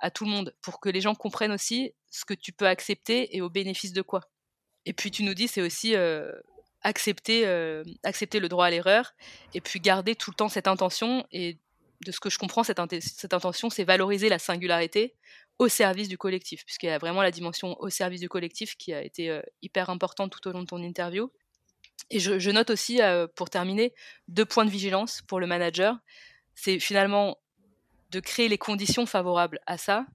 à tout le monde pour que les gens comprennent aussi ce que tu peux accepter et au bénéfice de quoi. Et puis, tu nous dis, c'est aussi euh, accepter, euh, accepter le droit à l'erreur et puis garder tout le temps cette intention. Et de ce que je comprends, cette, intention, c'est valoriser la singularité au service du collectif, puisqu'il y a vraiment la dimension au service du collectif qui a été euh, hyper importante tout au long de ton interview. Et je, note aussi, pour terminer, deux points de vigilance pour le manager. C'est finalement de créer les conditions favorables à ça.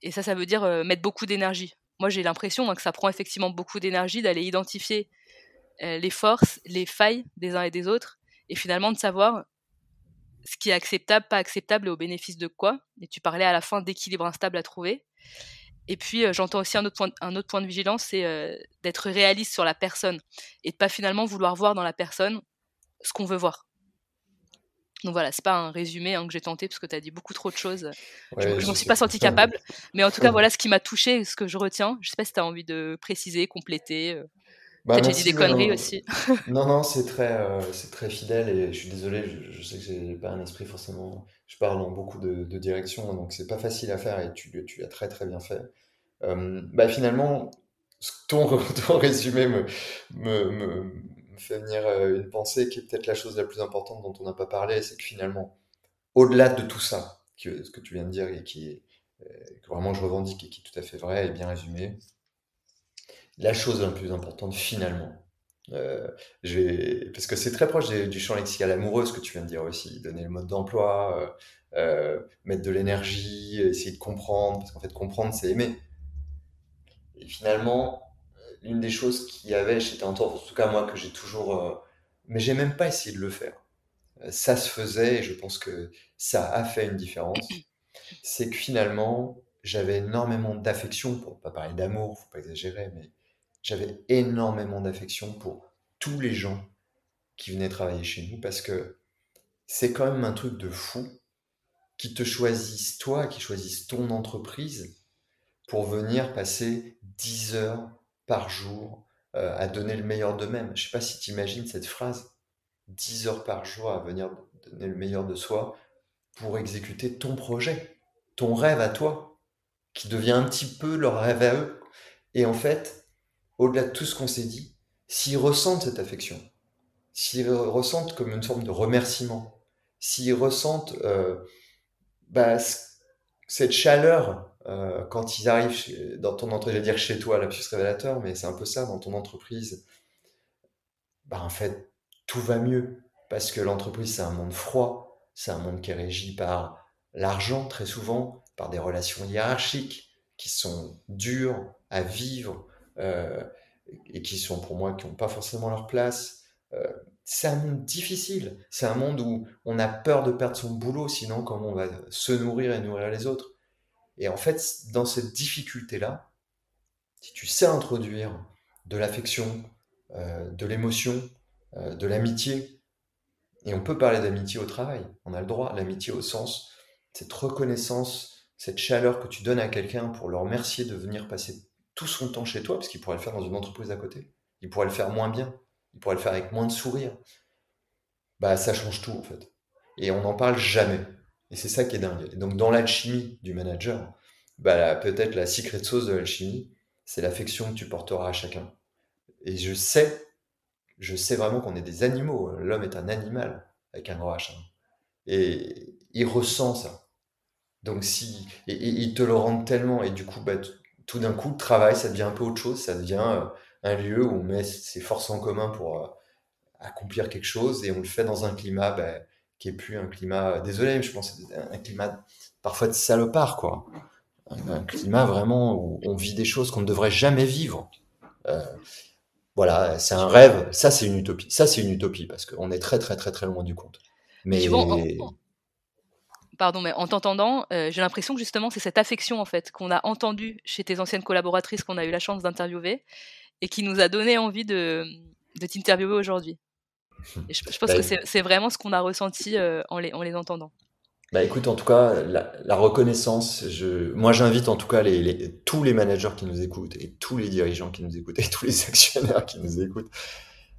Et ça, ça veut dire mettre beaucoup d'énergie. Moi, j'ai l'impression hein, que ça prend effectivement beaucoup d'énergie d'aller identifier euh, les forces, les failles des uns et des autres, et finalement de savoir ce qui est acceptable, pas acceptable et au bénéfice de quoi. Et tu parlais à la fin d'équilibre instable à trouver. Et puis euh, j'entends aussi un autre, point, un autre point de vigilance, c'est euh, d'être réaliste sur la personne et de pas finalement vouloir voir dans la personne ce qu'on veut voir. Donc voilà, c'est pas un résumé hein, que j'ai tenté parce que tu as dit beaucoup trop de choses. je, je m'en suis pas senti capable. Mais en tout cas, voilà ce qui m'a touché, ce que je retiens. Je sais pas si tu as envie de préciser, compléter. Bah, Peut-être j'ai dit des conneries aussi. *laughs* non, non, c'est très, euh, *laughs* c'est très fidèle et je suis désolé, je, sais que j'ai pas un esprit forcément. Je parle dans beaucoup de, de directions, donc c'est pas facile à faire et tu, tu l'as très très bien fait. Euh, bah, finalement, ton, *laughs* ton résumé me, me, me, fait venir euh, une pensée qui est peut-être la chose la plus importante dont on n'a pas parlé, c'est que finalement, au-delà de tout ça, ce que tu viens de dire et qui est que vraiment je revendique et qui est tout à fait vrai et bien résumé, la chose la plus importante finalement. Euh, parce que c'est très proche du champ lexical amoureux, ce que tu viens de dire aussi, donner le mode d'emploi, euh, euh, mettre de l'énergie, essayer de comprendre, parce qu'en fait comprendre c'est aimer. Et finalement, l'une des choses qu'il y avait chez en tout cas moi que j'ai toujours, mais j'ai même pas essayé de le faire. Ça se faisait et je pense que ça a fait une différence. *coughs* C'est que finalement, j'avais énormément d'affection, pour pas parler d'amour, faut pas exagérer, mais j'avais énormément d'affection pour tous les gens qui venaient travailler chez nous parce que c'est quand même un truc de fou qui te choisissent toi, qui choisissent ton entreprise pour venir passer 10 heures par jour euh, à donner le meilleur d'eux-mêmes. Je sais pas si tu imagines cette phrase, 10 heures par jour à venir donner le meilleur de soi pour exécuter ton projet, ton rêve à toi, qui devient un petit peu leur rêve à eux. Et en fait, au-delà de tout ce qu'on s'est dit, s'ils ressentent cette affection, s'ils ressentent comme une forme de remerciement, s'ils ressentent euh, bah, cette chaleur euh, quand ils arrivent dans ton entreprise, je vais dire chez toi, lapsus révélateur, mais c'est un peu ça, dans ton entreprise, bah, en fait, tout va mieux. Parce que l'entreprise, c'est un monde froid, c'est un monde qui est régi par l'argent, très souvent, par des relations hiérarchiques qui sont dures à vivre euh, et qui sont pour moi qui n'ont pas forcément leur place. Euh, c'est un monde difficile. C'est un monde où on a peur de perdre son boulot, sinon comment on va se nourrir et nourrir les autres. Et en fait, dans cette difficulté-là, si tu sais introduire de l'affection, euh, de l'émotion, euh, de l'amitié, et on peut parler d'amitié au travail, on a le droit, l'amitié au sens, cette reconnaissance, cette chaleur que tu donnes à quelqu'un pour le remercier de venir passer tout son temps chez toi, parce qu'il pourrait le faire dans une entreprise à côté, il pourrait le faire moins bien, il pourrait le faire avec moins de sourire, bah ça change tout en fait. Et on n'en parle jamais. Et c'est ça qui est dingue. donc dans l'alchimie du manager, bah, peut-être la secret sauce de l'alchimie, c'est l'affection que tu porteras à chacun. Et je sais, je sais vraiment qu'on est des animaux. L'homme est un animal avec un grand H. Hein. Et il ressent ça. Donc si, et, il te le rend tellement, et du coup, bah, tout d'un coup, le travail, ça devient un peu autre chose. Ça devient euh, un lieu où on met ses forces en commun pour euh, accomplir quelque chose, et on le fait dans un climat bah, qui est plus un climat, désolé, je pense un climat parfois de salopard, quoi. Un, climat vraiment où on vit des choses qu'on ne devrait jamais vivre. Euh, voilà, c'est un rêve. Ça, c'est une utopie. Ça, c'est une utopie parce qu'on est très, très, très, très loin du compte. Mais pardon, mais en t'entendant, euh, j'ai l'impression que justement, c'est cette affection en fait qu'on a entendue chez tes anciennes collaboratrices qu'on a eu la chance d'interviewer et qui nous a donné envie de, de t'interviewer aujourd'hui *laughs* je, pense bah, que c'est vraiment ce qu'on a ressenti euh, en, les, en les entendant. Bah écoute, en tout cas, la, reconnaissance, je, moi j'invite en tout cas les, tous les managers qui nous écoutent et tous les dirigeants qui nous écoutent et *laughs* tous les actionnaires qui nous écoutent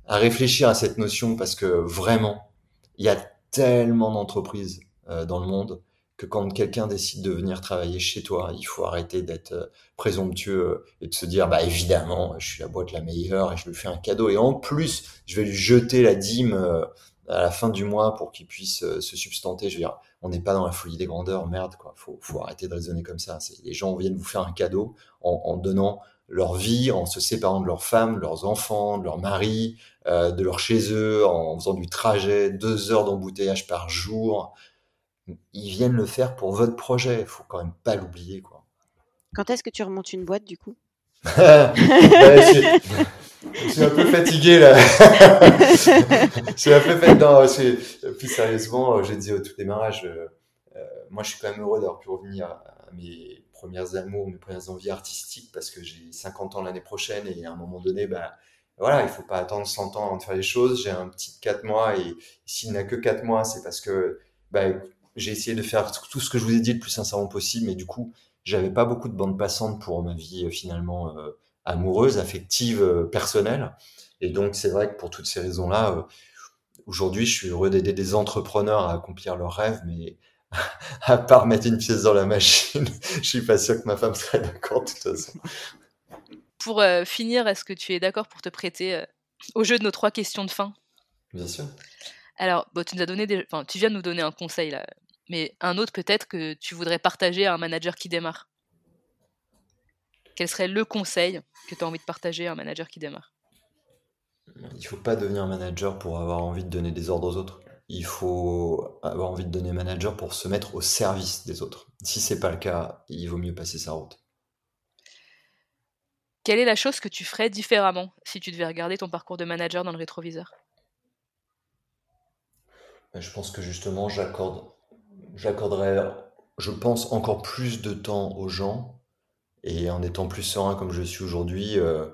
à réfléchir à cette notion parce que vraiment, il y a tellement d'entreprises euh, dans le monde quand quelqu'un décide de venir travailler chez toi, il faut arrêter d'être euh, présomptueux euh, et de se dire bah évidemment je suis la boîte la meilleure et je lui fais un cadeau et en plus je vais lui jeter la dîme euh, à la fin du mois pour qu'il puisse se substanter. Je veux dire, on n'est pas dans la folie des grandeurs, merde quoi. Faut, faut arrêter de raisonner comme ça. Les gens viennent vous faire un cadeau en, donnant leur vie, en se séparant de leurs femmes, leurs enfants, de leurs maris, de leur chez eux, en faisant du trajet, deux heures d'embouteillage par jour, ils viennent le faire pour votre projet. Il faut quand même pas l'oublier, quoi. Quand est-ce que tu remontes une boîte, du coup? *laughs* Je, suis un peu fatigué là. je suis un peu fatigué. plus sérieusement, j'ai dit au tout démarrage, euh, euh, moi je suis quand même heureux d'avoir pu revenir à mes premières amours, mes premières envies artistiques parce que j'ai 50 ans l'année prochaine et à un moment donné, bah, voilà, il faut pas attendre 100 ans avant de faire les choses. J'ai un petit 4 mois et s'il n'a que 4 mois, c'est parce que bah, j'ai essayé de faire tout ce que je vous ai dit le plus sincèrement possible, mais du coup, j'avais pas beaucoup de bande passante pour ma vie euh, finalement euh, amoureuse, affective, euh, personnelle. Et donc, c'est vrai que pour toutes ces raisons-là, aujourd'hui, je suis heureux d'aider des entrepreneurs à accomplir leurs rêves, mais *laughs* à part mettre une pièce dans la machine, *laughs* je suis pas sûr que ma femme serait d'accord de toute façon. Pour finir, est-ce que tu es d'accord pour te prêter au jeu de nos trois questions de fin? Bien sûr. Alors, bon, tu nous as donné des... enfin, tu viens de nous donner un conseil là, mais un autre peut-être que tu voudrais partager à un manager qui démarre Quel serait le conseil que tu as envie de partager à un manager qui démarre? Il ne faut pas devenir manager pour avoir envie de donner des ordres aux autres. Il faut avoir envie de donner manager pour se mettre au service des autres. Si c'est pas le cas, il vaut mieux passer sa route. Quelle est la chose que tu ferais différemment si tu devais regarder ton parcours de manager dans le rétroviseur? Je pense que justement, j'accorde j'accorderais, je pense, encore plus de temps aux gens. Et en étant plus serein comme je suis aujourd'hui, euh,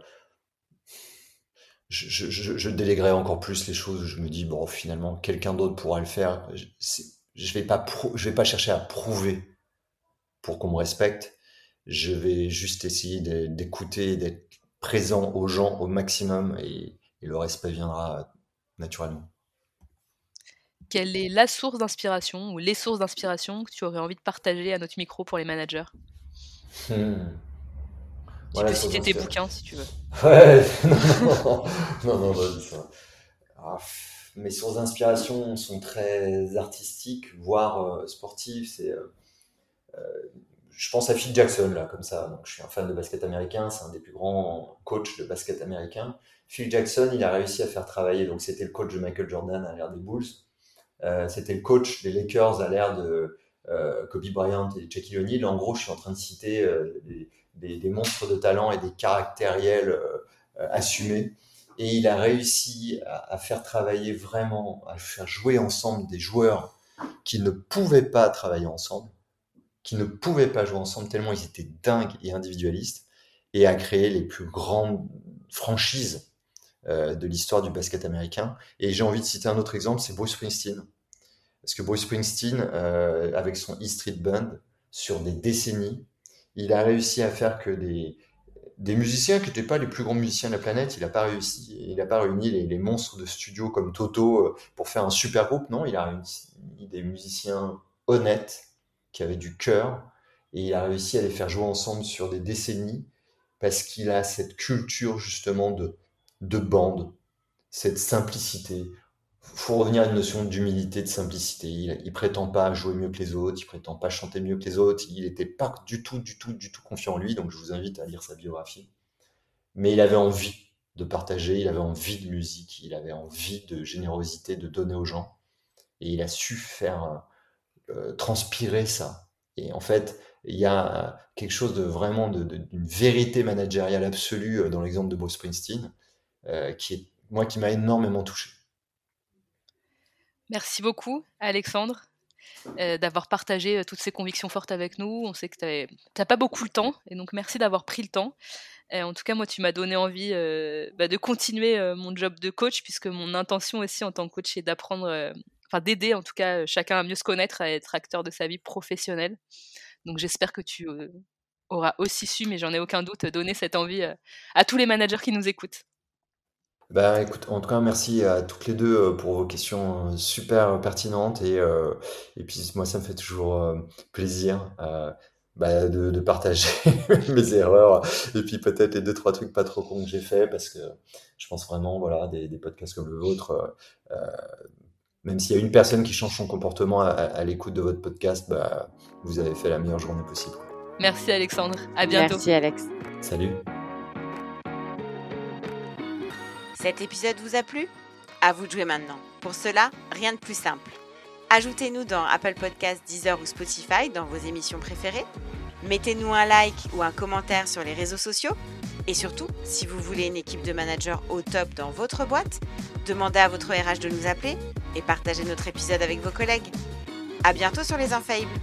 je, je, déléguerai encore plus les choses. Je me dis, bon, finalement, quelqu'un d'autre pourra le faire. Je je vais pas chercher à prouver pour qu'on me respecte. Je vais juste essayer d'écouter, d'être présent aux gens au maximum et, le respect viendra naturellement. Quelle est la source d'inspiration ou les sources d'inspiration que tu aurais envie de partager à notre micro pour les managers? Hmm. Tu peux citer tes bouquins si tu veux. *laughs* Ouais, non, *laughs* non, non, non, ça. Ah, mes sources d'inspiration sont très artistiques, voire euh, sportives. C'est, euh, euh, je pense à Phil Jackson, là, comme ça. Donc, je suis un fan de basket américain, c'est un des plus grands coachs de basket américain. Phil Jackson, il a réussi à faire travailler, donc c'était le coach de Michael Jordan à l'ère des Bulls, c'était le coach des Lakers à l'ère de Kobe Bryant et Shaquille O'Neal. En gros, je suis en train de citer des, des, monstres de talent et des caractériels assumés et il a réussi à, faire travailler vraiment, à faire jouer ensemble des joueurs qui ne pouvaient pas travailler ensemble, qui ne pouvaient pas jouer ensemble tellement ils étaient dingues et individualistes, et à créer les plus grandes franchises euh, de l'histoire du basket américain. Et j'ai envie de citer un autre exemple, c'est Bruce Springsteen. Parce que Bruce Springsteen, euh, avec son E Street Band, sur des décennies, il a réussi à faire que des, des musiciens qui n'étaient pas les plus grands musiciens de la planète. Il n'a pas réussi, il n'a pas réuni les, monstres de studio comme Toto euh, pour faire un super groupe. Non, il a réuni des musiciens honnêtes qui avaient du cœur et il a réussi à les faire jouer ensemble sur des décennies parce qu'il a cette culture justement de, de bande, cette simplicité faut revenir à une notion d'humilité, de simplicité. Il, il prétend pas jouer mieux que les autres, il prétend pas chanter mieux que les autres. Il n'était pas du tout, du tout, du tout confiant en lui. Donc je vous invite à lire sa biographie. Mais il avait envie de partager, il avait envie de musique, il avait envie de générosité, de donner aux gens. Et il a su faire euh, transpirer ça. Et en fait, il y a quelque chose de vraiment d'une vérité managériale absolue euh, dans l'exemple de Bruce Springsteen, qui est moi qui m'a énormément touché. Merci beaucoup, Alexandre, euh, d'avoir partagé euh, toutes ces convictions fortes avec nous. On sait que tu n'as pas beaucoup le temps, et donc merci d'avoir pris le temps. en tout cas, moi, tu m'as donné envie euh, bah, de continuer mon job de coach, puisque mon intention aussi en tant que coach est d'apprendre, enfin d'aider en tout cas chacun à mieux se connaître, à être acteur de sa vie professionnelle. Donc j'espère que tu auras aussi su, mais j'en ai aucun doute, donner cette envie à tous les managers qui nous écoutent. Bah, écoute, en tout cas, merci à toutes les deux euh, pour vos questions euh, super pertinentes et, euh, et puis moi, ça me fait toujours plaisir bah, de, de partager *laughs* mes erreurs et puis peut-être les deux trois trucs pas trop cons que j'ai fait parce que je pense vraiment, voilà, des, des podcasts comme le vôtre, même s'il y a une personne qui change son comportement à, à l'écoute de votre podcast, bah, vous avez fait la meilleure journée possible. Merci Alexandre, à bientôt. Merci Alex. Salut. Cet épisode vous a plu? À vous de jouer maintenant. Pour cela, rien de plus simple. Ajoutez-nous dans Apple Podcasts, Deezer ou Spotify dans vos émissions préférées. Mettez-nous un like ou un commentaire sur les réseaux sociaux. Et surtout, si vous voulez une équipe de managers au top dans votre boîte, demandez à votre RH de nous appeler et partagez notre épisode avec vos collègues. À bientôt sur les Infaillibles